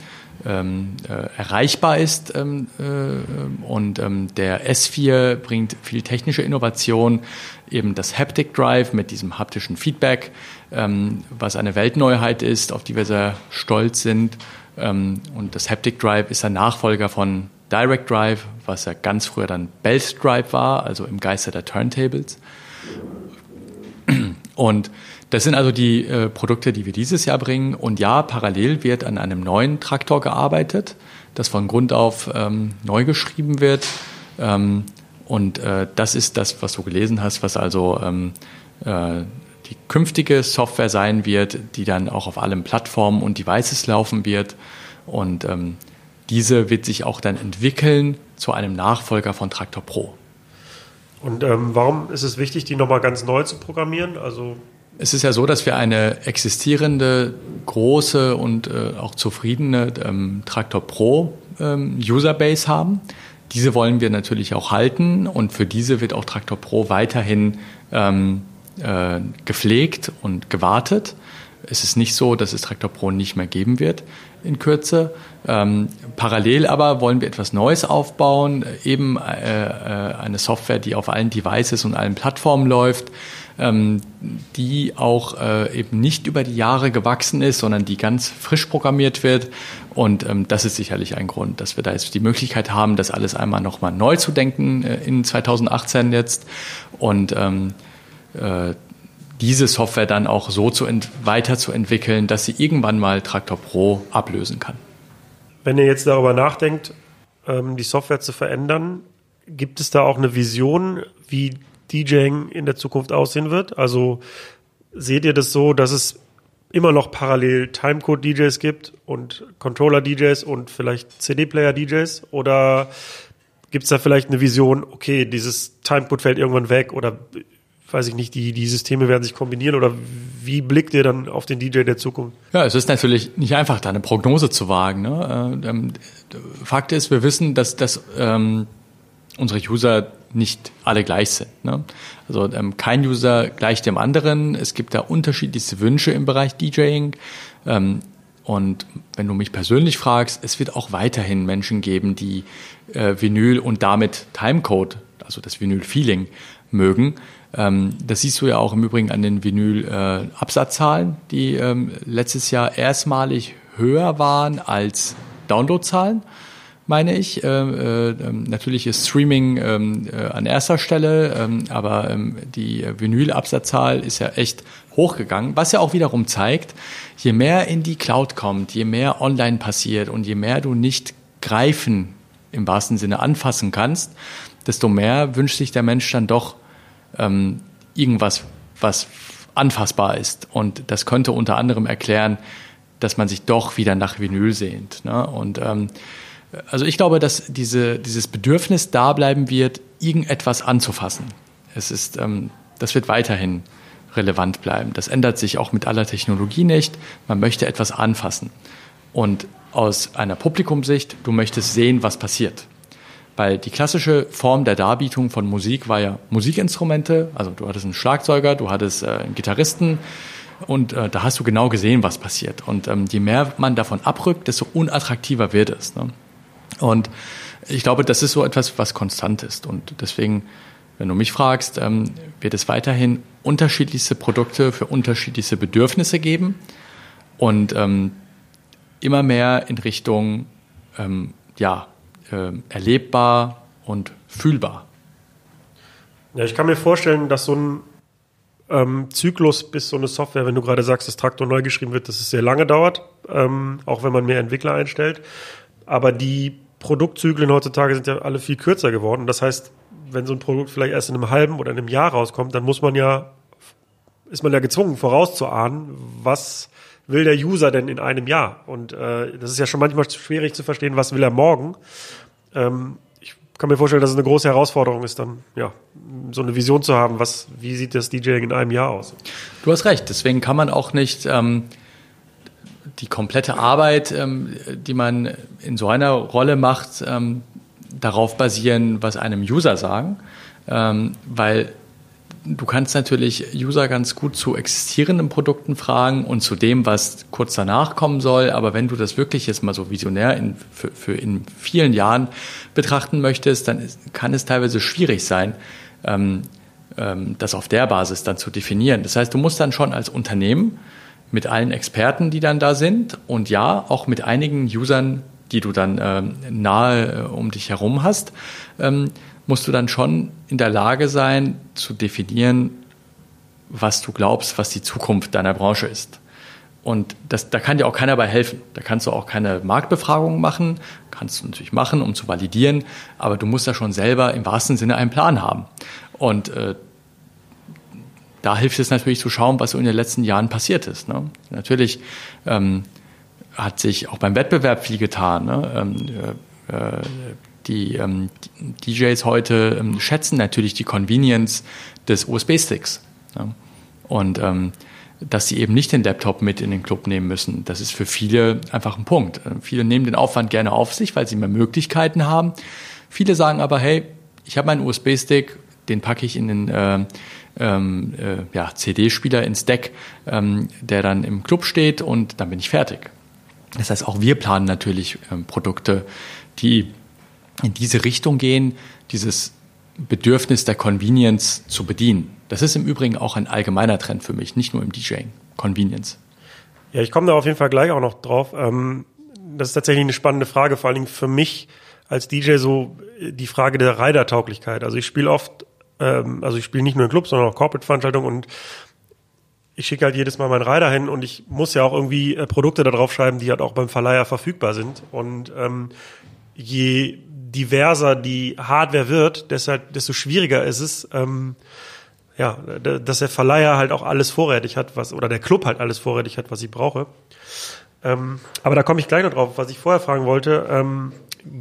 ähm, äh, erreichbar ist. Ähm, äh, und ähm, der S4 bringt viel technische Innovation, eben das Haptic Drive mit diesem haptischen Feedback, ähm, was eine Weltneuheit ist, auf die wir sehr stolz sind. Ähm, und das Haptic Drive ist ein Nachfolger von Direct Drive, was ja ganz früher dann Belt Drive war, also im Geiste der Turntables. Und das sind also die äh, Produkte, die wir dieses Jahr bringen. Und ja, parallel wird an einem neuen Traktor gearbeitet, das von Grund auf ähm, neu geschrieben wird. Ähm, und äh, das ist das, was du gelesen hast, was also ähm, äh, die künftige Software sein wird, die dann auch auf allen Plattformen und Devices laufen wird. Und ähm, diese wird sich auch dann entwickeln zu einem Nachfolger von Traktor Pro. Und ähm, warum ist es wichtig, die nochmal ganz neu zu programmieren? Also es ist ja so, dass wir eine existierende, große und äh, auch zufriedene ähm, Traktor Pro ähm, Userbase haben. Diese wollen wir natürlich auch halten und für diese wird auch Traktor Pro weiterhin ähm, äh, gepflegt und gewartet. Es ist nicht so, dass es Traktor Pro nicht mehr geben wird in Kürze. Ähm, parallel aber wollen wir etwas Neues aufbauen, eben äh, äh, eine Software, die auf allen Devices und allen Plattformen läuft, ähm, die auch äh, eben nicht über die Jahre gewachsen ist, sondern die ganz frisch programmiert wird. Und ähm, das ist sicherlich ein Grund, dass wir da jetzt die Möglichkeit haben, das alles einmal nochmal neu zu denken äh, in 2018 jetzt. Und ähm, äh, diese Software dann auch so zu weiterzuentwickeln, dass sie irgendwann mal Traktor Pro ablösen kann. Wenn ihr jetzt darüber nachdenkt, ähm, die Software zu verändern, gibt es da auch eine Vision, wie DJing in der Zukunft aussehen wird? Also seht ihr das so, dass es immer noch parallel Timecode-DJs gibt und Controller-DJs und vielleicht CD-Player-DJs? Oder gibt es da vielleicht eine Vision, okay, dieses Timecode fällt irgendwann weg oder weiß ich nicht, die, die Systeme werden sich kombinieren oder wie blickt ihr dann auf den DJ der Zukunft? Ja, es ist natürlich nicht einfach, da eine Prognose zu wagen. Ne? Äh, ähm, Fakt ist, wir wissen, dass, dass ähm, unsere User nicht alle gleich sind. Ne? Also ähm, kein User gleich dem anderen. Es gibt da unterschiedlichste Wünsche im Bereich DJing. Ähm, und wenn du mich persönlich fragst, es wird auch weiterhin Menschen geben, die äh, Vinyl und damit Timecode, also das Vinyl-Feeling, mögen. Ähm, das siehst du ja auch im Übrigen an den Vinyl-Absatzzahlen, die ähm, letztes Jahr erstmalig höher waren als Downloadzahlen meine ich. Äh, äh, natürlich ist Streaming ähm, äh, an erster Stelle, ähm, aber ähm, die Vinyl-Absatzzahl ist ja echt hochgegangen, was ja auch wiederum zeigt, je mehr in die Cloud kommt, je mehr online passiert und je mehr du nicht greifen im wahrsten Sinne anfassen kannst, desto mehr wünscht sich der Mensch dann doch ähm, irgendwas, was anfassbar ist. Und das könnte unter anderem erklären, dass man sich doch wieder nach Vinyl sehnt. Ne? Und ähm, also ich glaube, dass diese, dieses Bedürfnis da bleiben wird, irgendetwas anzufassen. Es ist, ähm, das wird weiterhin relevant bleiben. Das ändert sich auch mit aller Technologie nicht. Man möchte etwas anfassen. Und aus einer Publikumssicht, du möchtest sehen, was passiert. Weil die klassische Form der Darbietung von Musik war ja Musikinstrumente. Also du hattest einen Schlagzeuger, du hattest äh, einen Gitarristen und äh, da hast du genau gesehen, was passiert. Und ähm, je mehr man davon abrückt, desto unattraktiver wird es. Ne? Und ich glaube, das ist so etwas, was konstant ist. Und deswegen, wenn du mich fragst, ähm, wird es weiterhin unterschiedlichste Produkte für unterschiedlichste Bedürfnisse geben und ähm, immer mehr in Richtung ja, äh, erlebbar und fühlbar. Ja, ich kann mir vorstellen, dass so ein ähm, Zyklus bis so eine Software, wenn du gerade sagst, dass Traktor neu geschrieben wird, dass es sehr lange dauert, ähm, auch wenn man mehr Entwickler einstellt. Aber die Produktzyklen heutzutage sind ja alle viel kürzer geworden. Das heißt, wenn so ein Produkt vielleicht erst in einem halben oder in einem Jahr rauskommt, dann muss man ja, ist man ja gezwungen vorauszuahnen, was will der User denn in einem Jahr? Und äh, das ist ja schon manchmal schwierig zu verstehen, was will er morgen. Ähm, ich kann mir vorstellen, dass es eine große Herausforderung ist, dann ja so eine Vision zu haben, was, wie sieht das DJing in einem Jahr aus? Du hast recht. Deswegen kann man auch nicht ähm, die komplette Arbeit, ähm, die man in so einer Rolle macht, ähm, darauf basieren, was einem User sagen, ähm, weil du kannst natürlich User ganz gut zu existierenden Produkten fragen und zu dem, was kurz danach kommen soll. Aber wenn du das wirklich jetzt mal so visionär in, für, für in vielen Jahren betrachten möchtest, dann ist, kann es teilweise schwierig sein, ähm, ähm, das auf der Basis dann zu definieren. Das heißt, du musst dann schon als Unternehmen mit allen Experten, die dann da sind und ja, auch mit einigen Usern, die du dann ähm, nahe äh, um dich herum hast, ähm, musst du dann schon in der Lage sein zu definieren, was du glaubst, was die Zukunft deiner Branche ist. Und das, da kann dir auch keiner bei helfen. Da kannst du auch keine Marktbefragung machen, kannst du natürlich machen, um zu validieren, aber du musst da schon selber im wahrsten Sinne einen Plan haben. Und äh, da hilft es natürlich zu schauen, was so in den letzten Jahren passiert ist. Ne? Natürlich ähm, hat sich auch beim Wettbewerb viel getan. Ne? Ähm, äh, die ähm, DJs heute ähm, schätzen natürlich die Convenience des USB-Sticks. Ne? Und ähm, dass sie eben nicht den Laptop mit in den Club nehmen müssen. Das ist für viele einfach ein Punkt. Äh, viele nehmen den Aufwand gerne auf sich, weil sie mehr Möglichkeiten haben. Viele sagen aber, hey, ich habe meinen USB-Stick, den packe ich in den äh, ähm, äh, ja, CD-Spieler ins Deck, ähm, der dann im Club steht und dann bin ich fertig. Das heißt, auch wir planen natürlich ähm, Produkte, die in diese Richtung gehen, dieses Bedürfnis der Convenience zu bedienen. Das ist im Übrigen auch ein allgemeiner Trend für mich, nicht nur im DJing. Convenience. Ja, ich komme da auf jeden Fall gleich auch noch drauf. Ähm, das ist tatsächlich eine spannende Frage, vor allen Dingen für mich als DJ so die Frage der Rider-Tauglichkeit. Also ich spiele oft ähm, also ich spiele nicht nur in Clubs, sondern auch Corporate-Veranstaltungen und ich schicke halt jedes Mal meinen Rider hin und ich muss ja auch irgendwie äh, Produkte da drauf schreiben, die halt auch beim Verleiher verfügbar sind. Und ähm, je diverser die Hardware wird, deshalb, desto schwieriger ist es, ähm, ja, dass der Verleiher halt auch alles vorrätig hat, was, oder der Club halt alles vorrätig hat, was ich brauche. Ähm, aber da komme ich gleich noch drauf. Was ich vorher fragen wollte, ähm,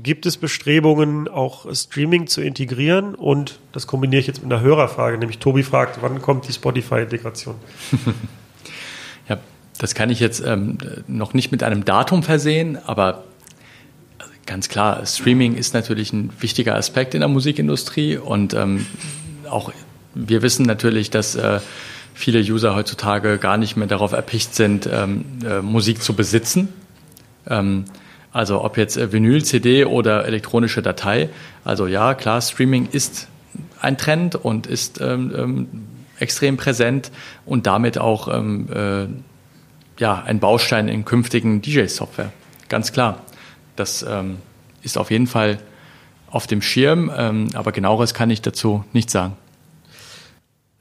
gibt es Bestrebungen, auch Streaming zu integrieren? Und das kombiniere ich jetzt mit einer Hörerfrage, nämlich Tobi fragt, wann kommt die Spotify-Integration? ja, das kann ich jetzt ähm, noch nicht mit einem Datum versehen, aber ganz klar, Streaming ist natürlich ein wichtiger Aspekt in der Musikindustrie und ähm, auch wir wissen natürlich, dass äh, viele User heutzutage gar nicht mehr darauf erpicht sind, ähm, äh, Musik zu besitzen. Ähm, also ob jetzt äh, Vinyl, CD oder elektronische Datei. Also ja, klar, Streaming ist ein Trend und ist ähm, ähm extrem präsent und damit auch ähm, äh, ja, ein Baustein in künftigen DJ-Software. Ganz klar. Das ähm, ist auf jeden Fall auf dem Schirm, ähm, aber genaueres kann ich dazu nicht sagen.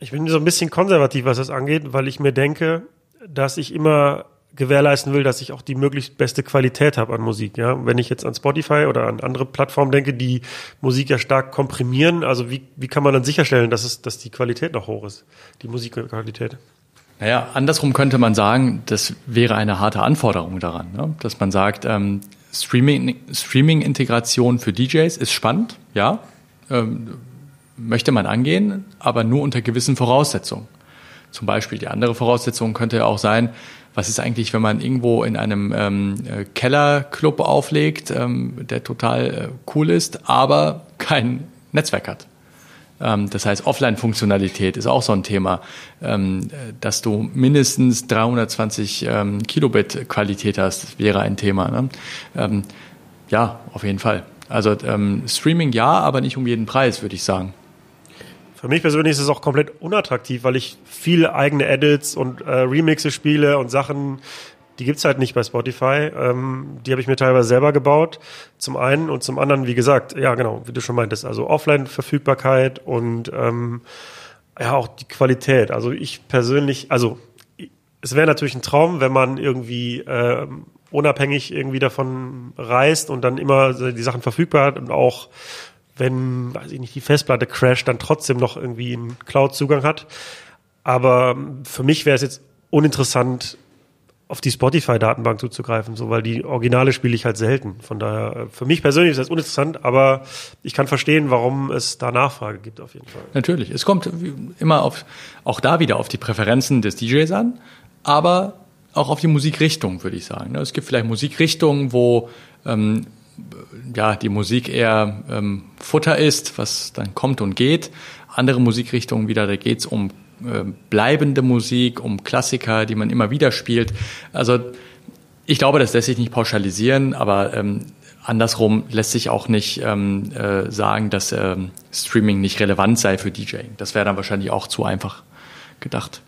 Ich bin so ein bisschen konservativ, was das angeht, weil ich mir denke, dass ich immer gewährleisten will, dass ich auch die möglichst beste Qualität habe an Musik. Ja, wenn ich jetzt an Spotify oder an andere Plattformen denke, die Musik ja stark komprimieren, also wie, wie kann man dann sicherstellen, dass es, dass die Qualität noch hoch ist, die Musikqualität? Naja, andersrum könnte man sagen, das wäre eine harte Anforderung daran, ne? dass man sagt, ähm, Streaming, Streaming-Integration für DJs ist spannend, ja, ähm, möchte man angehen, aber nur unter gewissen Voraussetzungen. Zum Beispiel die andere Voraussetzung könnte auch sein, was ist eigentlich, wenn man irgendwo in einem ähm, äh, Kellerclub auflegt, ähm, der total äh, cool ist, aber kein Netzwerk hat. Ähm, das heißt, Offline-Funktionalität ist auch so ein Thema, ähm, dass du mindestens 320 ähm, Kilobit Qualität hast, wäre ein Thema. Ne? Ja, auf jeden Fall. Also Streaming ja, aber nicht um jeden Preis, würde ich sagen. Für mich persönlich ist es auch komplett unattraktiv, weil ich viele eigene Edits und äh, Remixe spiele und Sachen, die gibt's halt nicht bei Spotify. Ähm, die habe ich mir teilweise selber gebaut. Zum einen und zum anderen, wie gesagt, ja genau, wie du schon meintest, also Offline-Verfügbarkeit und ähm, ja auch die Qualität. Also ich persönlich, also es wäre natürlich ein Traum, wenn man irgendwie ähm, unabhängig irgendwie davon reist und dann immer die Sachen verfügbar hat und auch wenn, weiß ich nicht, die Festplatte crasht, dann trotzdem noch irgendwie einen Cloud-Zugang hat. Aber für mich wäre es jetzt uninteressant, auf die Spotify-Datenbank zuzugreifen, so weil die Originale spiele ich halt selten. Von daher, für mich persönlich ist das uninteressant, aber ich kann verstehen, warum es da Nachfrage gibt auf jeden Fall. Natürlich. Es kommt immer auf, auch da wieder auf die Präferenzen des DJs an, aber auch auf die Musikrichtung, würde ich sagen. Es gibt vielleicht Musikrichtungen, wo ähm, ja, die Musik eher ähm, Futter ist, was dann kommt und geht. Andere Musikrichtungen wieder, da geht's um äh, bleibende Musik, um Klassiker, die man immer wieder spielt. Also ich glaube, das lässt sich nicht pauschalisieren, aber ähm, andersrum lässt sich auch nicht ähm, äh, sagen, dass ähm, Streaming nicht relevant sei für DJing. Das wäre dann wahrscheinlich auch zu einfach gedacht.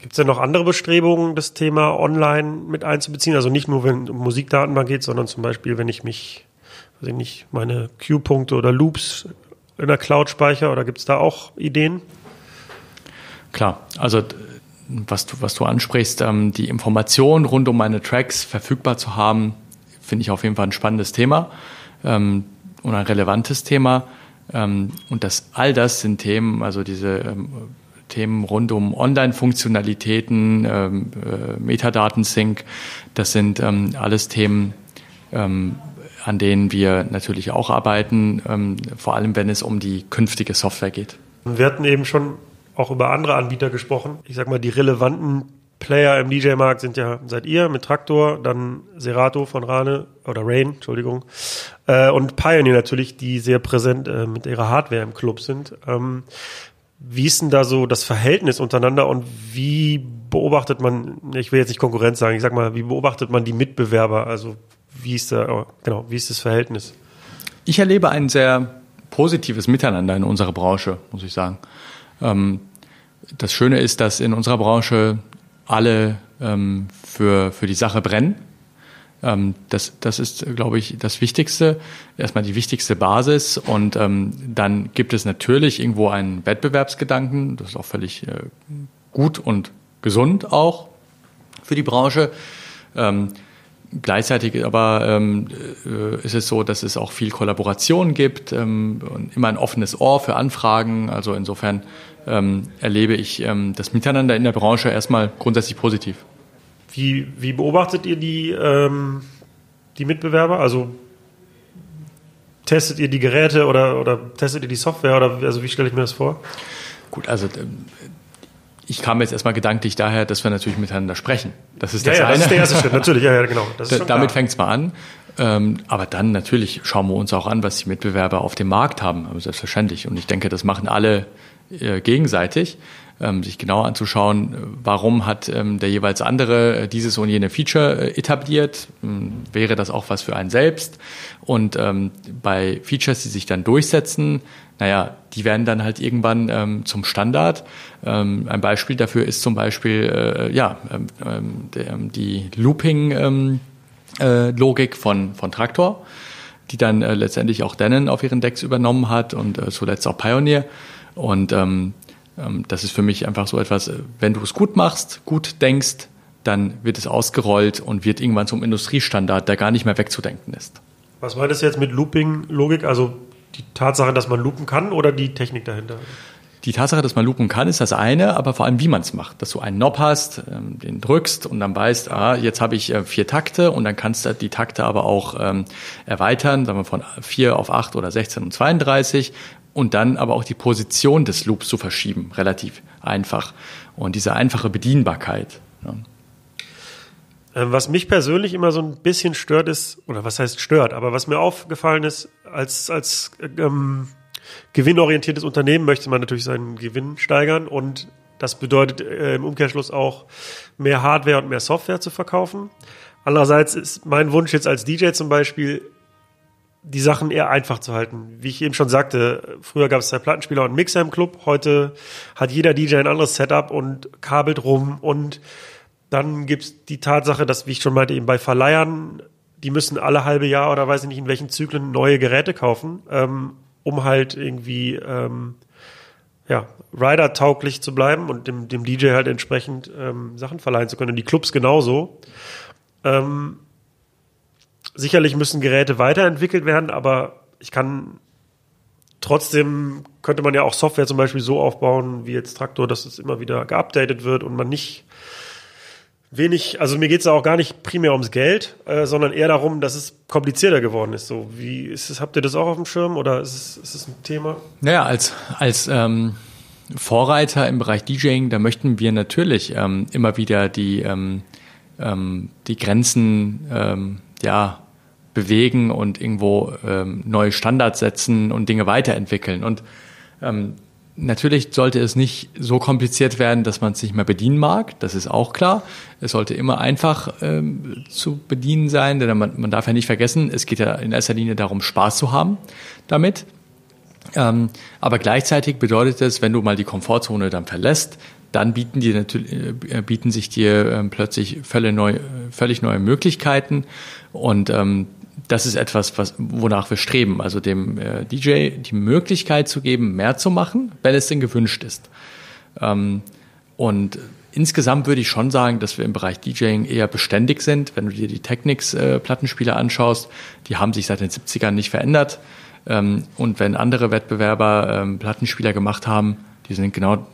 Gibt es denn noch andere Bestrebungen, das Thema online mit einzubeziehen? Also nicht nur, wenn es um Musikdatenbank geht, sondern zum Beispiel, wenn ich mich, weiß ich nicht, meine Q-Punkte oder Loops in der Cloud speichere oder gibt es da auch Ideen? Klar, also was du, was du ansprichst, ähm, die Informationen rund um meine Tracks verfügbar zu haben, finde ich auf jeden Fall ein spannendes Thema ähm, und ein relevantes Thema. Ähm, und das all das sind Themen, also diese ähm, Themen rund um Online-Funktionalitäten, ähm, äh, Metadaten-Sync. Das sind ähm, alles Themen, ähm, an denen wir natürlich auch arbeiten, vor allem wenn es um die künftige Software geht. Wir hatten eben schon auch über andere Anbieter gesprochen. Ich sag mal, die relevanten Player im DJ-Markt sind ja seid ihr mit Traktor, dann Serato von Rane oder Rain, Entschuldigung, äh, und Pioneer natürlich, die sehr präsent äh, mit ihrer Hardware im Club sind. Ähm, wie ist denn da so das Verhältnis untereinander und wie beobachtet man, ich will jetzt nicht Konkurrenz sagen, ich sag mal, wie beobachtet man die Mitbewerber? Also wie ist da, oh, genau, wie ist das Verhältnis? Ich erlebe ein sehr positives Miteinander in unserer Branche, muss ich sagen. Ähm, das Schöne ist, dass in unserer Branche alle ähm, für, für die Sache brennen ähm, das, das ist, glaube ich, das Wichtigste, erstmal die wichtigste Basis. Und dann gibt es natürlich irgendwo einen Wettbewerbsgedanken. Das ist auch völlig äh, gut und gesund auch für die Branche. Gleichzeitig aber ähm, äh, ist es so, dass es auch viel Kollaboration gibt ähm, und immer ein offenes Ohr für Anfragen. Also insofern ähm, erlebe ich ähm, das Miteinander in der Branche erstmal grundsätzlich positiv. Wie, wie beobachtet ihr die, ähm, die Mitbewerber? Also testet ihr die Geräte oder, oder testet ihr die Software oder also wie stelle ich mir das vor? Gut, also ähm, ich kam jetzt erstmal gedanklich daher, dass wir natürlich miteinander sprechen. Das ist ja, das ja, eine. Das ist der erste Schritt, natürlich, ja, ja, genau. Da, damit fängt es mal an. Ähm, aber dann natürlich schauen wir uns auch an, was die Mitbewerber auf dem Markt haben, also selbstverständlich. Und ich denke, das machen alle äh, gegenseitig, ähm, sich genauer anzuschauen, warum hat ähm, der jeweils andere äh, dieses und jene Feature äh, etabliert, ähm, wäre das auch was für einen selbst. Und ähm, bei Features, die sich dann durchsetzen, naja, die werden dann halt irgendwann ähm, zum Standard. Ähm, ein Beispiel dafür ist zum Beispiel äh, ja ähm, ähm der, die Looping ähm, äh, von von Traktor, die dann äh, letztendlich auch Denon auf ihren Decks übernommen hat und äh, zuletzt auch Pioneer. Und ähm, ähm, das ist für mich einfach so etwas, äh, wenn du es gut machst, gut denkst, dann wird es ausgerollt und wird irgendwann zum Industriestandard, der gar nicht mehr wegzudenken ist. Was meint du jetzt mit Looping-Logik? Also die Tatsache, dass man loopen kann oder die Technik dahinter? Die Tatsache, dass man loopen kann, ist das eine, aber vor allem, wie man es macht. Dass du einen Knob hast, ähm, den drückst und dann weißt, ah, jetzt habe ich äh, vier Takte und dann kannst du die Takte aber auch ähm, erweitern, sagen wir von vier auf acht oder 16 und 32 und dann aber auch die Position des Loops zu verschieben, relativ einfach. Und diese einfache Bedienbarkeit. Ja. Ähm, was mich persönlich immer so ein bisschen stört ist, oder was heißt stört, aber was mir aufgefallen ist, als, als ähm, gewinnorientiertes Unternehmen möchte man natürlich seinen Gewinn steigern und das bedeutet äh, im Umkehrschluss auch mehr Hardware und mehr Software zu verkaufen. Andererseits ist mein Wunsch jetzt als DJ zum Beispiel, die Sachen eher einfach zu halten. Wie ich eben schon sagte, früher gab es zwei Plattenspieler und Mixer im Club. Heute hat jeder DJ ein anderes Setup und kabelt rum und dann gibt's die Tatsache, dass, wie ich schon meinte, eben bei Verleihern, die müssen alle halbe Jahr oder weiß ich nicht in welchen Zyklen neue Geräte kaufen, ähm, um halt irgendwie ähm, ja, Rider-tauglich zu bleiben und dem, dem DJ halt entsprechend ähm, Sachen verleihen zu können. Und die Clubs genauso. Ähm, sicherlich müssen Geräte weiterentwickelt werden, aber ich kann trotzdem könnte man ja auch Software zum Beispiel so aufbauen, wie jetzt Traktor, dass es immer wieder geupdatet wird und man nicht wenig, also mir geht es auch gar nicht primär ums Geld, äh, sondern eher darum, dass es komplizierter geworden ist. So, wie ist es, habt ihr das auch auf dem Schirm oder ist es, ist es ein Thema? Naja, als, als ähm, Vorreiter im Bereich DJing, da möchten wir natürlich ähm, immer wieder die, ähm, ähm, die Grenzen ähm, ja, bewegen und irgendwo ähm, neue Standards setzen und Dinge weiterentwickeln. Und ähm, Natürlich sollte es nicht so kompliziert werden, dass man es nicht mehr bedienen mag. Das ist auch klar. Es sollte immer einfach ähm, zu bedienen sein, denn man, man darf ja nicht vergessen, es geht ja in erster Linie darum, Spaß zu haben damit. Ähm, aber gleichzeitig bedeutet es, wenn du mal die Komfortzone dann verlässt, dann bieten, die natürlich, äh, bieten sich dir äh, plötzlich völlig, neu, völlig neue Möglichkeiten und ähm, das ist etwas, was, wonach wir streben. Also dem äh, DJ die Möglichkeit zu geben, mehr zu machen, wenn es denn gewünscht ist. Ähm, und insgesamt würde ich schon sagen, dass wir im Bereich DJing eher beständig sind. Wenn du dir die Technics-Plattenspieler äh, anschaust, die haben sich seit den 70ern nicht verändert. Ähm, und wenn andere Wettbewerber ähm, Plattenspieler gemacht haben, die sind genau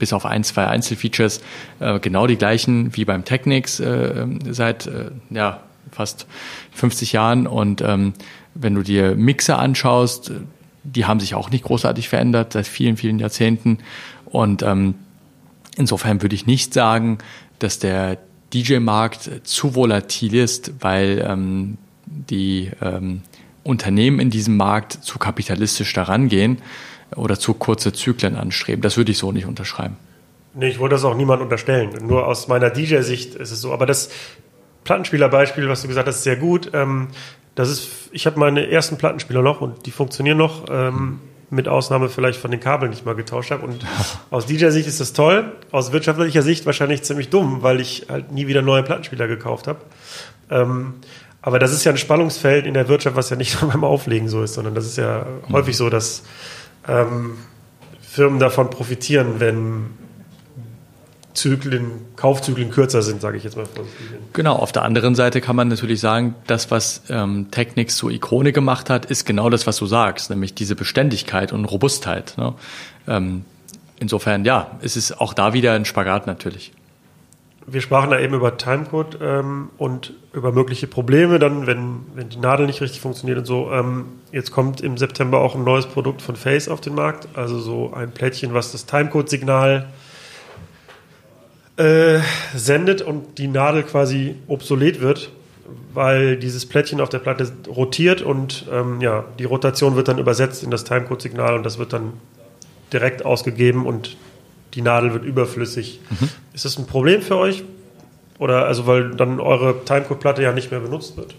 bis auf ein, zwei Einzelfeatures äh, genau die gleichen wie beim Technics äh, seit äh, ja, fast 50 Jahren. Und ähm, wenn du dir Mixer anschaust, die haben sich auch nicht großartig verändert seit vielen, vielen Jahrzehnten. Und ähm, insofern würde ich nicht sagen, dass der DJ-Markt zu volatil ist, weil ähm, die ähm, Unternehmen in diesem Markt zu kapitalistisch daran gehen oder zu kurze Zyklen anstreben. Das würde ich so nicht unterschreiben. Nee, ich wollte das auch niemand unterstellen. Nur aus meiner DJ-Sicht ist es so. Aber das, Plattenspielerbeispiel, was du gesagt hast, ist sehr gut. Ähm, das ist, ich habe meine ersten Plattenspieler noch und die funktionieren noch, ähm, mit Ausnahme vielleicht von den Kabeln, die ich mal getauscht habe. Und aus DJ-Sicht ist das toll, aus wirtschaftlicher Sicht wahrscheinlich ziemlich dumm, weil ich halt nie wieder neue Plattenspieler gekauft habe. Ähm, aber das ist ja ein Spannungsfeld in der Wirtschaft, was ja nicht nur beim Auflegen so ist, sondern das ist ja mhm. häufig so, dass ähm, Firmen davon profitieren, wenn Zyklen, Kaufzyklen kürzer sind, sage ich jetzt mal. Genau, auf der anderen Seite kann man natürlich sagen, das, was ähm, Technics zur Ikone gemacht hat, ist genau das, was du sagst, nämlich diese Beständigkeit und Robustheit. Ne? Ähm, insofern, ja, es ist auch da wieder ein Spagat natürlich. wir sprachen da eben über Timecode ähm, und über mögliche Probleme dann, wenn, wenn die Nadel nicht richtig funktioniert und so. Ähm, jetzt kommt im September auch ein neues Produkt von Face auf den Markt, also so ein Plättchen, was das Timecode-Signal äh, sendet und die Nadel quasi obsolet wird, weil dieses Plättchen auf der Platte rotiert und ähm, ja, die Rotation wird dann übersetzt in das Timecode-Signal und das wird dann direkt ausgegeben und die Nadel wird überflüssig. Mhm. Ist das ein Problem für euch? Oder also weil dann eure Timecode-Platte ja nicht mehr benutzt wird?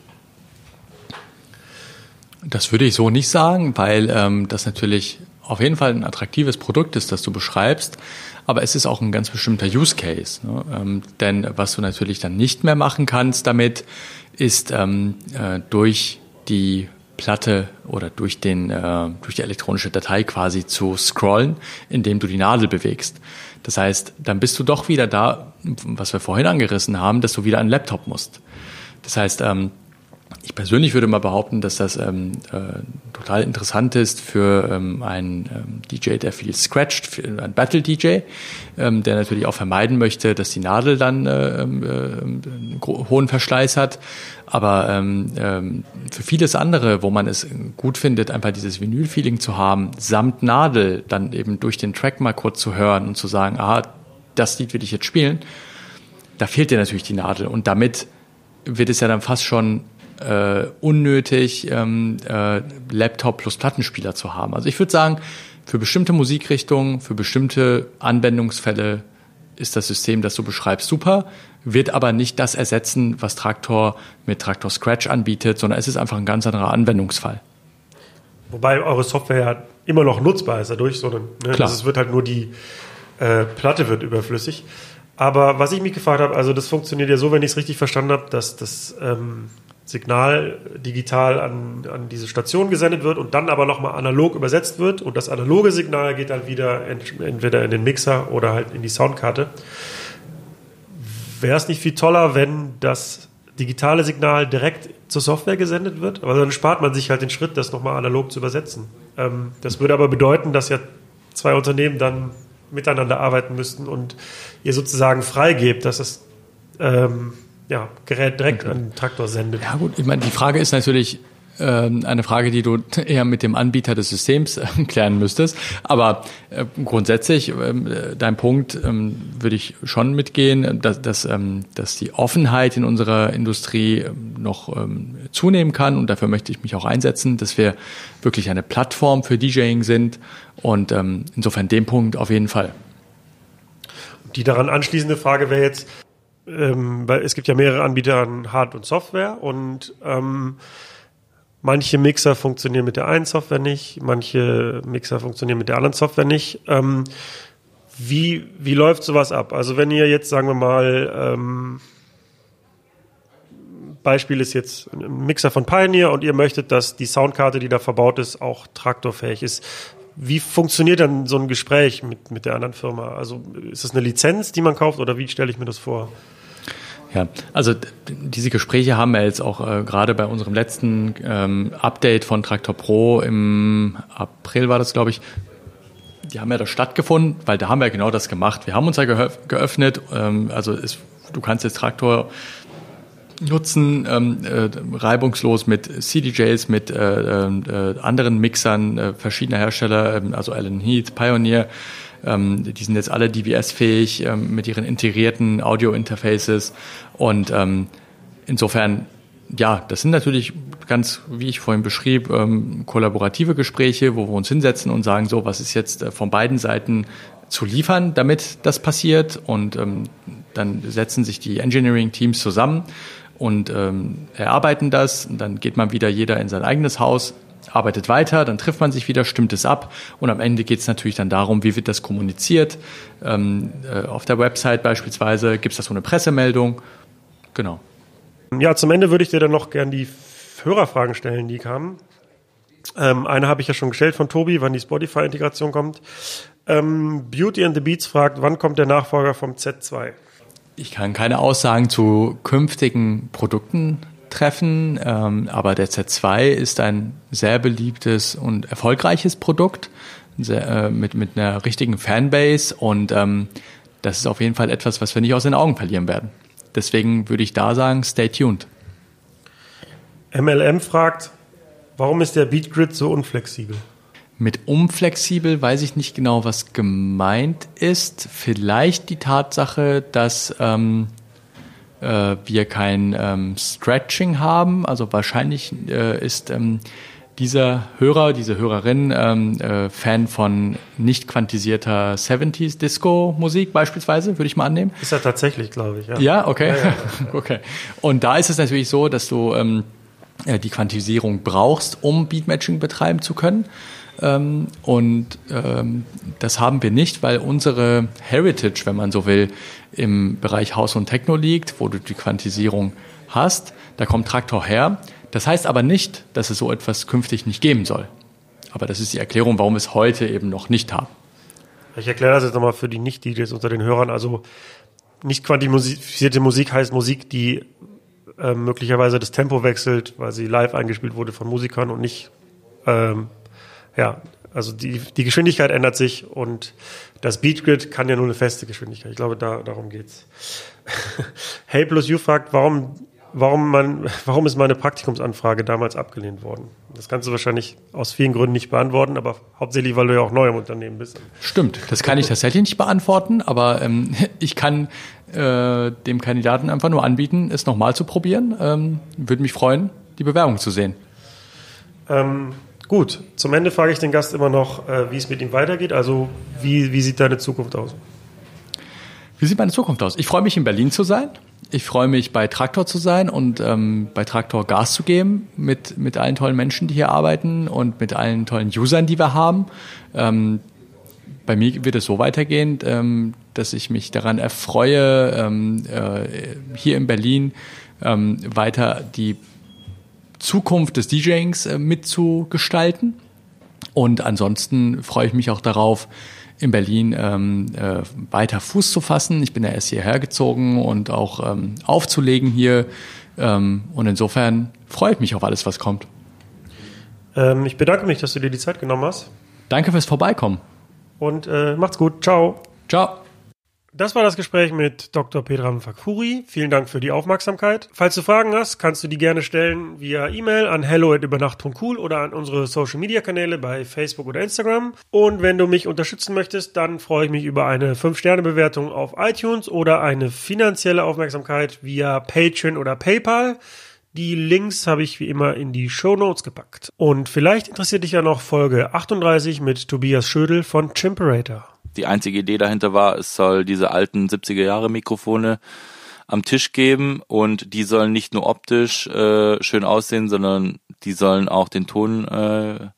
Das würde ich so nicht sagen, weil ähm, das natürlich auf jeden Fall ein attraktives Produkt ist, das du beschreibst, aber es ist auch ein ganz bestimmter Use Case. Ne? Ähm, denn was du natürlich dann nicht mehr machen kannst damit, ist ähm, äh, durch die Platte oder durch, den, äh, durch die elektronische Datei quasi zu scrollen, indem du die Nadel bewegst. Das heißt, dann bist du doch wieder da, was wir vorhin angerissen haben, dass du wieder an den Laptop musst. Das heißt, ähm, ich persönlich würde mal behaupten, dass das ähm, äh, total interessant ist für ähm, einen ähm, DJ, der viel scratcht, für einen Battle-DJ, ähm, der natürlich auch vermeiden möchte, dass die Nadel dann äh, ähm, äh, hohen Verschleiß hat. Aber ähm, ähm, für vieles andere, wo man es gut findet, einfach dieses Vinyl-Feeling zu haben, samt Nadel, dann eben durch den Track mal kurz zu hören und zu sagen, aha, das Lied will ich jetzt spielen, da fehlt dir natürlich die Nadel. Und damit wird es ja dann fast schon äh, unnötig, ähm, äh, Laptop plus Plattenspieler zu haben. Also ich würde sagen, für bestimmte Musikrichtungen, für bestimmte Anwendungsfälle ist das System, das du beschreibst, super, wird aber nicht das ersetzen, was Traktor mit Traktor Scratch anbietet, sondern es ist einfach ein ganz anderer Anwendungsfall. Wobei eure Software ja immer noch nutzbar ist dadurch, sondern ne, Klar. Also es wird halt nur die äh, Platte wird überflüssig. Aber was ich mich gefragt habe, also das funktioniert ja so, wenn ich es richtig verstanden habe, dass das ähm, Signal digital an, an diese Station gesendet wird und dann aber nochmal analog übersetzt wird und das analoge Signal geht dann wieder entweder in den Mixer oder halt in die Soundkarte. Wäre es nicht viel toller, wenn das digitale Signal direkt zur Software gesendet wird? Aber dann spart man sich halt den Schritt, das nochmal analog zu übersetzen. Ähm, das würde aber bedeuten, dass ja zwei Unternehmen dann miteinander arbeiten müssten und ihr sozusagen freigebt, dass es ähm, ja, Gerät direkt okay. an den Traktor sendet. Ja gut, ich meine, die Frage ist natürlich ähm, eine Frage, die du eher mit dem Anbieter des Systems äh, klären müsstest. Aber äh, grundsätzlich, ähm, dein Punkt ähm, würde ich schon mitgehen, dass, dass, ähm, dass die Offenheit in unserer Industrie ähm, noch ähm, zunehmen kann. Und dafür möchte ich mich auch einsetzen, dass wir wirklich eine Plattform für DJing sind. Und ähm, insofern dem Punkt auf jeden Fall. Die daran anschließende Frage wäre jetzt, ähm, weil es gibt ja mehrere Anbieter an Hard- und Software und ähm, manche Mixer funktionieren mit der einen Software nicht, manche Mixer funktionieren mit der anderen Software nicht. Ähm, wie, wie läuft sowas ab? Also wenn ihr jetzt, sagen wir mal, ähm, Beispiel ist jetzt ein Mixer von Pioneer und ihr möchtet, dass die Soundkarte, die da verbaut ist, auch traktorfähig ist. Wie funktioniert dann so ein Gespräch mit, mit der anderen Firma? Also ist das eine Lizenz, die man kauft oder wie stelle ich mir das vor? Ja, also diese Gespräche haben wir jetzt auch äh, gerade bei unserem letzten ähm, Update von Traktor Pro im April war das, glaube ich. Die haben ja da stattgefunden, weil da haben wir genau das gemacht. Wir haben uns ja geöffnet. Ähm, also es, du kannst jetzt Traktor nutzen, ähm, äh, reibungslos mit CDJs, mit äh, äh, anderen Mixern äh, verschiedener Hersteller, äh, also Alan Heath, Pioneer. Ähm, die sind jetzt alle DBS-fähig ähm, mit ihren integrierten Audio-Interfaces. Und ähm, insofern, ja, das sind natürlich ganz, wie ich vorhin beschrieb, ähm, kollaborative Gespräche, wo wir uns hinsetzen und sagen, so, was ist jetzt äh, von beiden Seiten zu liefern, damit das passiert. Und ähm, dann setzen sich die Engineering-Teams zusammen und ähm, erarbeiten das. Und dann geht man wieder jeder in sein eigenes Haus, arbeitet weiter, dann trifft man sich wieder, stimmt es ab und am Ende geht es natürlich dann darum, wie wird das kommuniziert. Ähm, äh, auf der Website beispielsweise gibt es da so eine Pressemeldung. Genau. Ja, zum Ende würde ich dir dann noch gern die Hörerfragen stellen, die kamen. Ähm, eine habe ich ja schon gestellt von Tobi, wann die Spotify-Integration kommt. Ähm, Beauty and the Beats fragt, wann kommt der Nachfolger vom Z2? Ich kann keine Aussagen zu künftigen Produkten treffen, ähm, aber der Z2 ist ein sehr beliebtes und erfolgreiches Produkt sehr, äh, mit, mit einer richtigen Fanbase und ähm, das ist auf jeden Fall etwas, was wir nicht aus den Augen verlieren werden. Deswegen würde ich da sagen, stay tuned. MLM fragt, warum ist der Beatgrid so unflexibel? Mit unflexibel weiß ich nicht genau, was gemeint ist. Vielleicht die Tatsache, dass ähm, äh, wir kein ähm, Stretching haben. Also wahrscheinlich äh, ist ähm, dieser Hörer, diese Hörerin ähm, äh, Fan von nicht quantisierter 70s Disco Musik beispielsweise, würde ich mal annehmen. Ist er tatsächlich, glaube ich. Ja, ja okay. Ja, ja, okay. Und da ist es natürlich so, dass du ähm, äh, die Quantisierung brauchst, um Beatmatching betreiben zu können. Ähm, und ähm, das haben wir nicht, weil unsere Heritage, wenn man so will, im Bereich House und Techno liegt, wo du die Quantisierung hast. Da kommt Traktor her. Das heißt aber nicht, dass es so etwas künftig nicht geben soll. Aber das ist die Erklärung, warum wir es heute eben noch nicht haben. Ich erkläre das jetzt nochmal für die Nicht-DJs unter den Hörern. Also nicht quantifizierte Musik heißt Musik, die äh, möglicherweise das Tempo wechselt, weil sie live eingespielt wurde von Musikern und nicht, ähm, ja, also die, die Geschwindigkeit ändert sich und das Beatgrid kann ja nur eine feste Geschwindigkeit. Ich glaube, da, darum geht's. hey plus You fragt, warum warum, man, warum ist meine Praktikumsanfrage damals abgelehnt worden? Das kannst du wahrscheinlich aus vielen Gründen nicht beantworten, aber hauptsächlich, weil du ja auch neu im Unternehmen bist. Stimmt, das kann ich tatsächlich nicht beantworten, aber ähm, ich kann äh, dem Kandidaten einfach nur anbieten, es nochmal zu probieren. Ähm, Würde mich freuen, die Bewerbung zu sehen. Ähm, gut, zum Ende frage ich den Gast immer noch, äh, wie es mit ihm weitergeht. Also, wie, wie sieht deine Zukunft aus? Wie sieht meine Zukunft aus? Ich freue mich, in Berlin zu sein. Ich freue mich, bei Traktor zu sein und ähm, bei Traktor Gas zu geben mit, mit allen tollen Menschen, die hier arbeiten und mit allen tollen Usern, die wir haben. Ähm, bei mir wird es so weitergehen, ähm, dass ich mich daran erfreue, ähm, äh, hier in Berlin ähm, weiter die Zukunft des DJings äh, mitzugestalten. Und ansonsten freue ich mich auch darauf, in Berlin ähm, äh, weiter Fuß zu fassen. Ich bin ja erst hierher gezogen und auch ähm, aufzulegen hier. Ähm, und insofern freue ich mich auf alles, was kommt. Ähm, ich bedanke mich, dass du dir die Zeit genommen hast. Danke fürs Vorbeikommen. Und äh, macht's gut. Ciao. Ciao. Das war das Gespräch mit Dr. Pedram Fakfuri. Vielen Dank für die Aufmerksamkeit. Falls du Fragen hast, kannst du die gerne stellen via E-Mail an hello@übernacht.cool oder an unsere Social Media Kanäle bei Facebook oder Instagram. Und wenn du mich unterstützen möchtest, dann freue ich mich über eine 5-Sterne-Bewertung auf iTunes oder eine finanzielle Aufmerksamkeit via Patreon oder PayPal. Die Links habe ich wie immer in die Show Notes gepackt. Und vielleicht interessiert dich ja noch Folge 38 mit Tobias Schödel von Chimperator die einzige Idee dahinter war, es soll diese alten 70er Jahre Mikrofone am Tisch geben und die sollen nicht nur optisch äh, schön aussehen, sondern die sollen auch den Ton äh,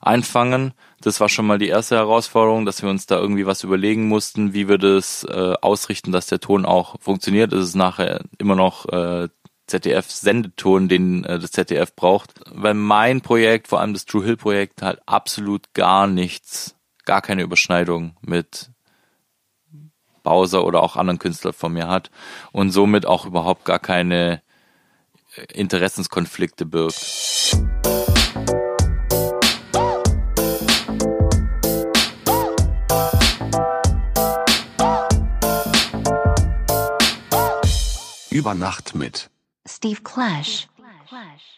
einfangen. Das war schon mal die erste Herausforderung, dass wir uns da irgendwie was überlegen mussten, wie wir das äh, ausrichten, dass der Ton auch funktioniert. Es ist nachher immer noch äh, ZDF-Sendeton, den äh, das ZDF braucht. Weil mein Projekt, vor allem das True Hill Projekt, halt absolut gar nichts gar keine Überschneidung mit Bowser oder auch anderen Künstlern von mir hat und somit auch überhaupt gar keine äh, Interessenskonflikte birgt. Über Nacht mit Steve Clash. Clash.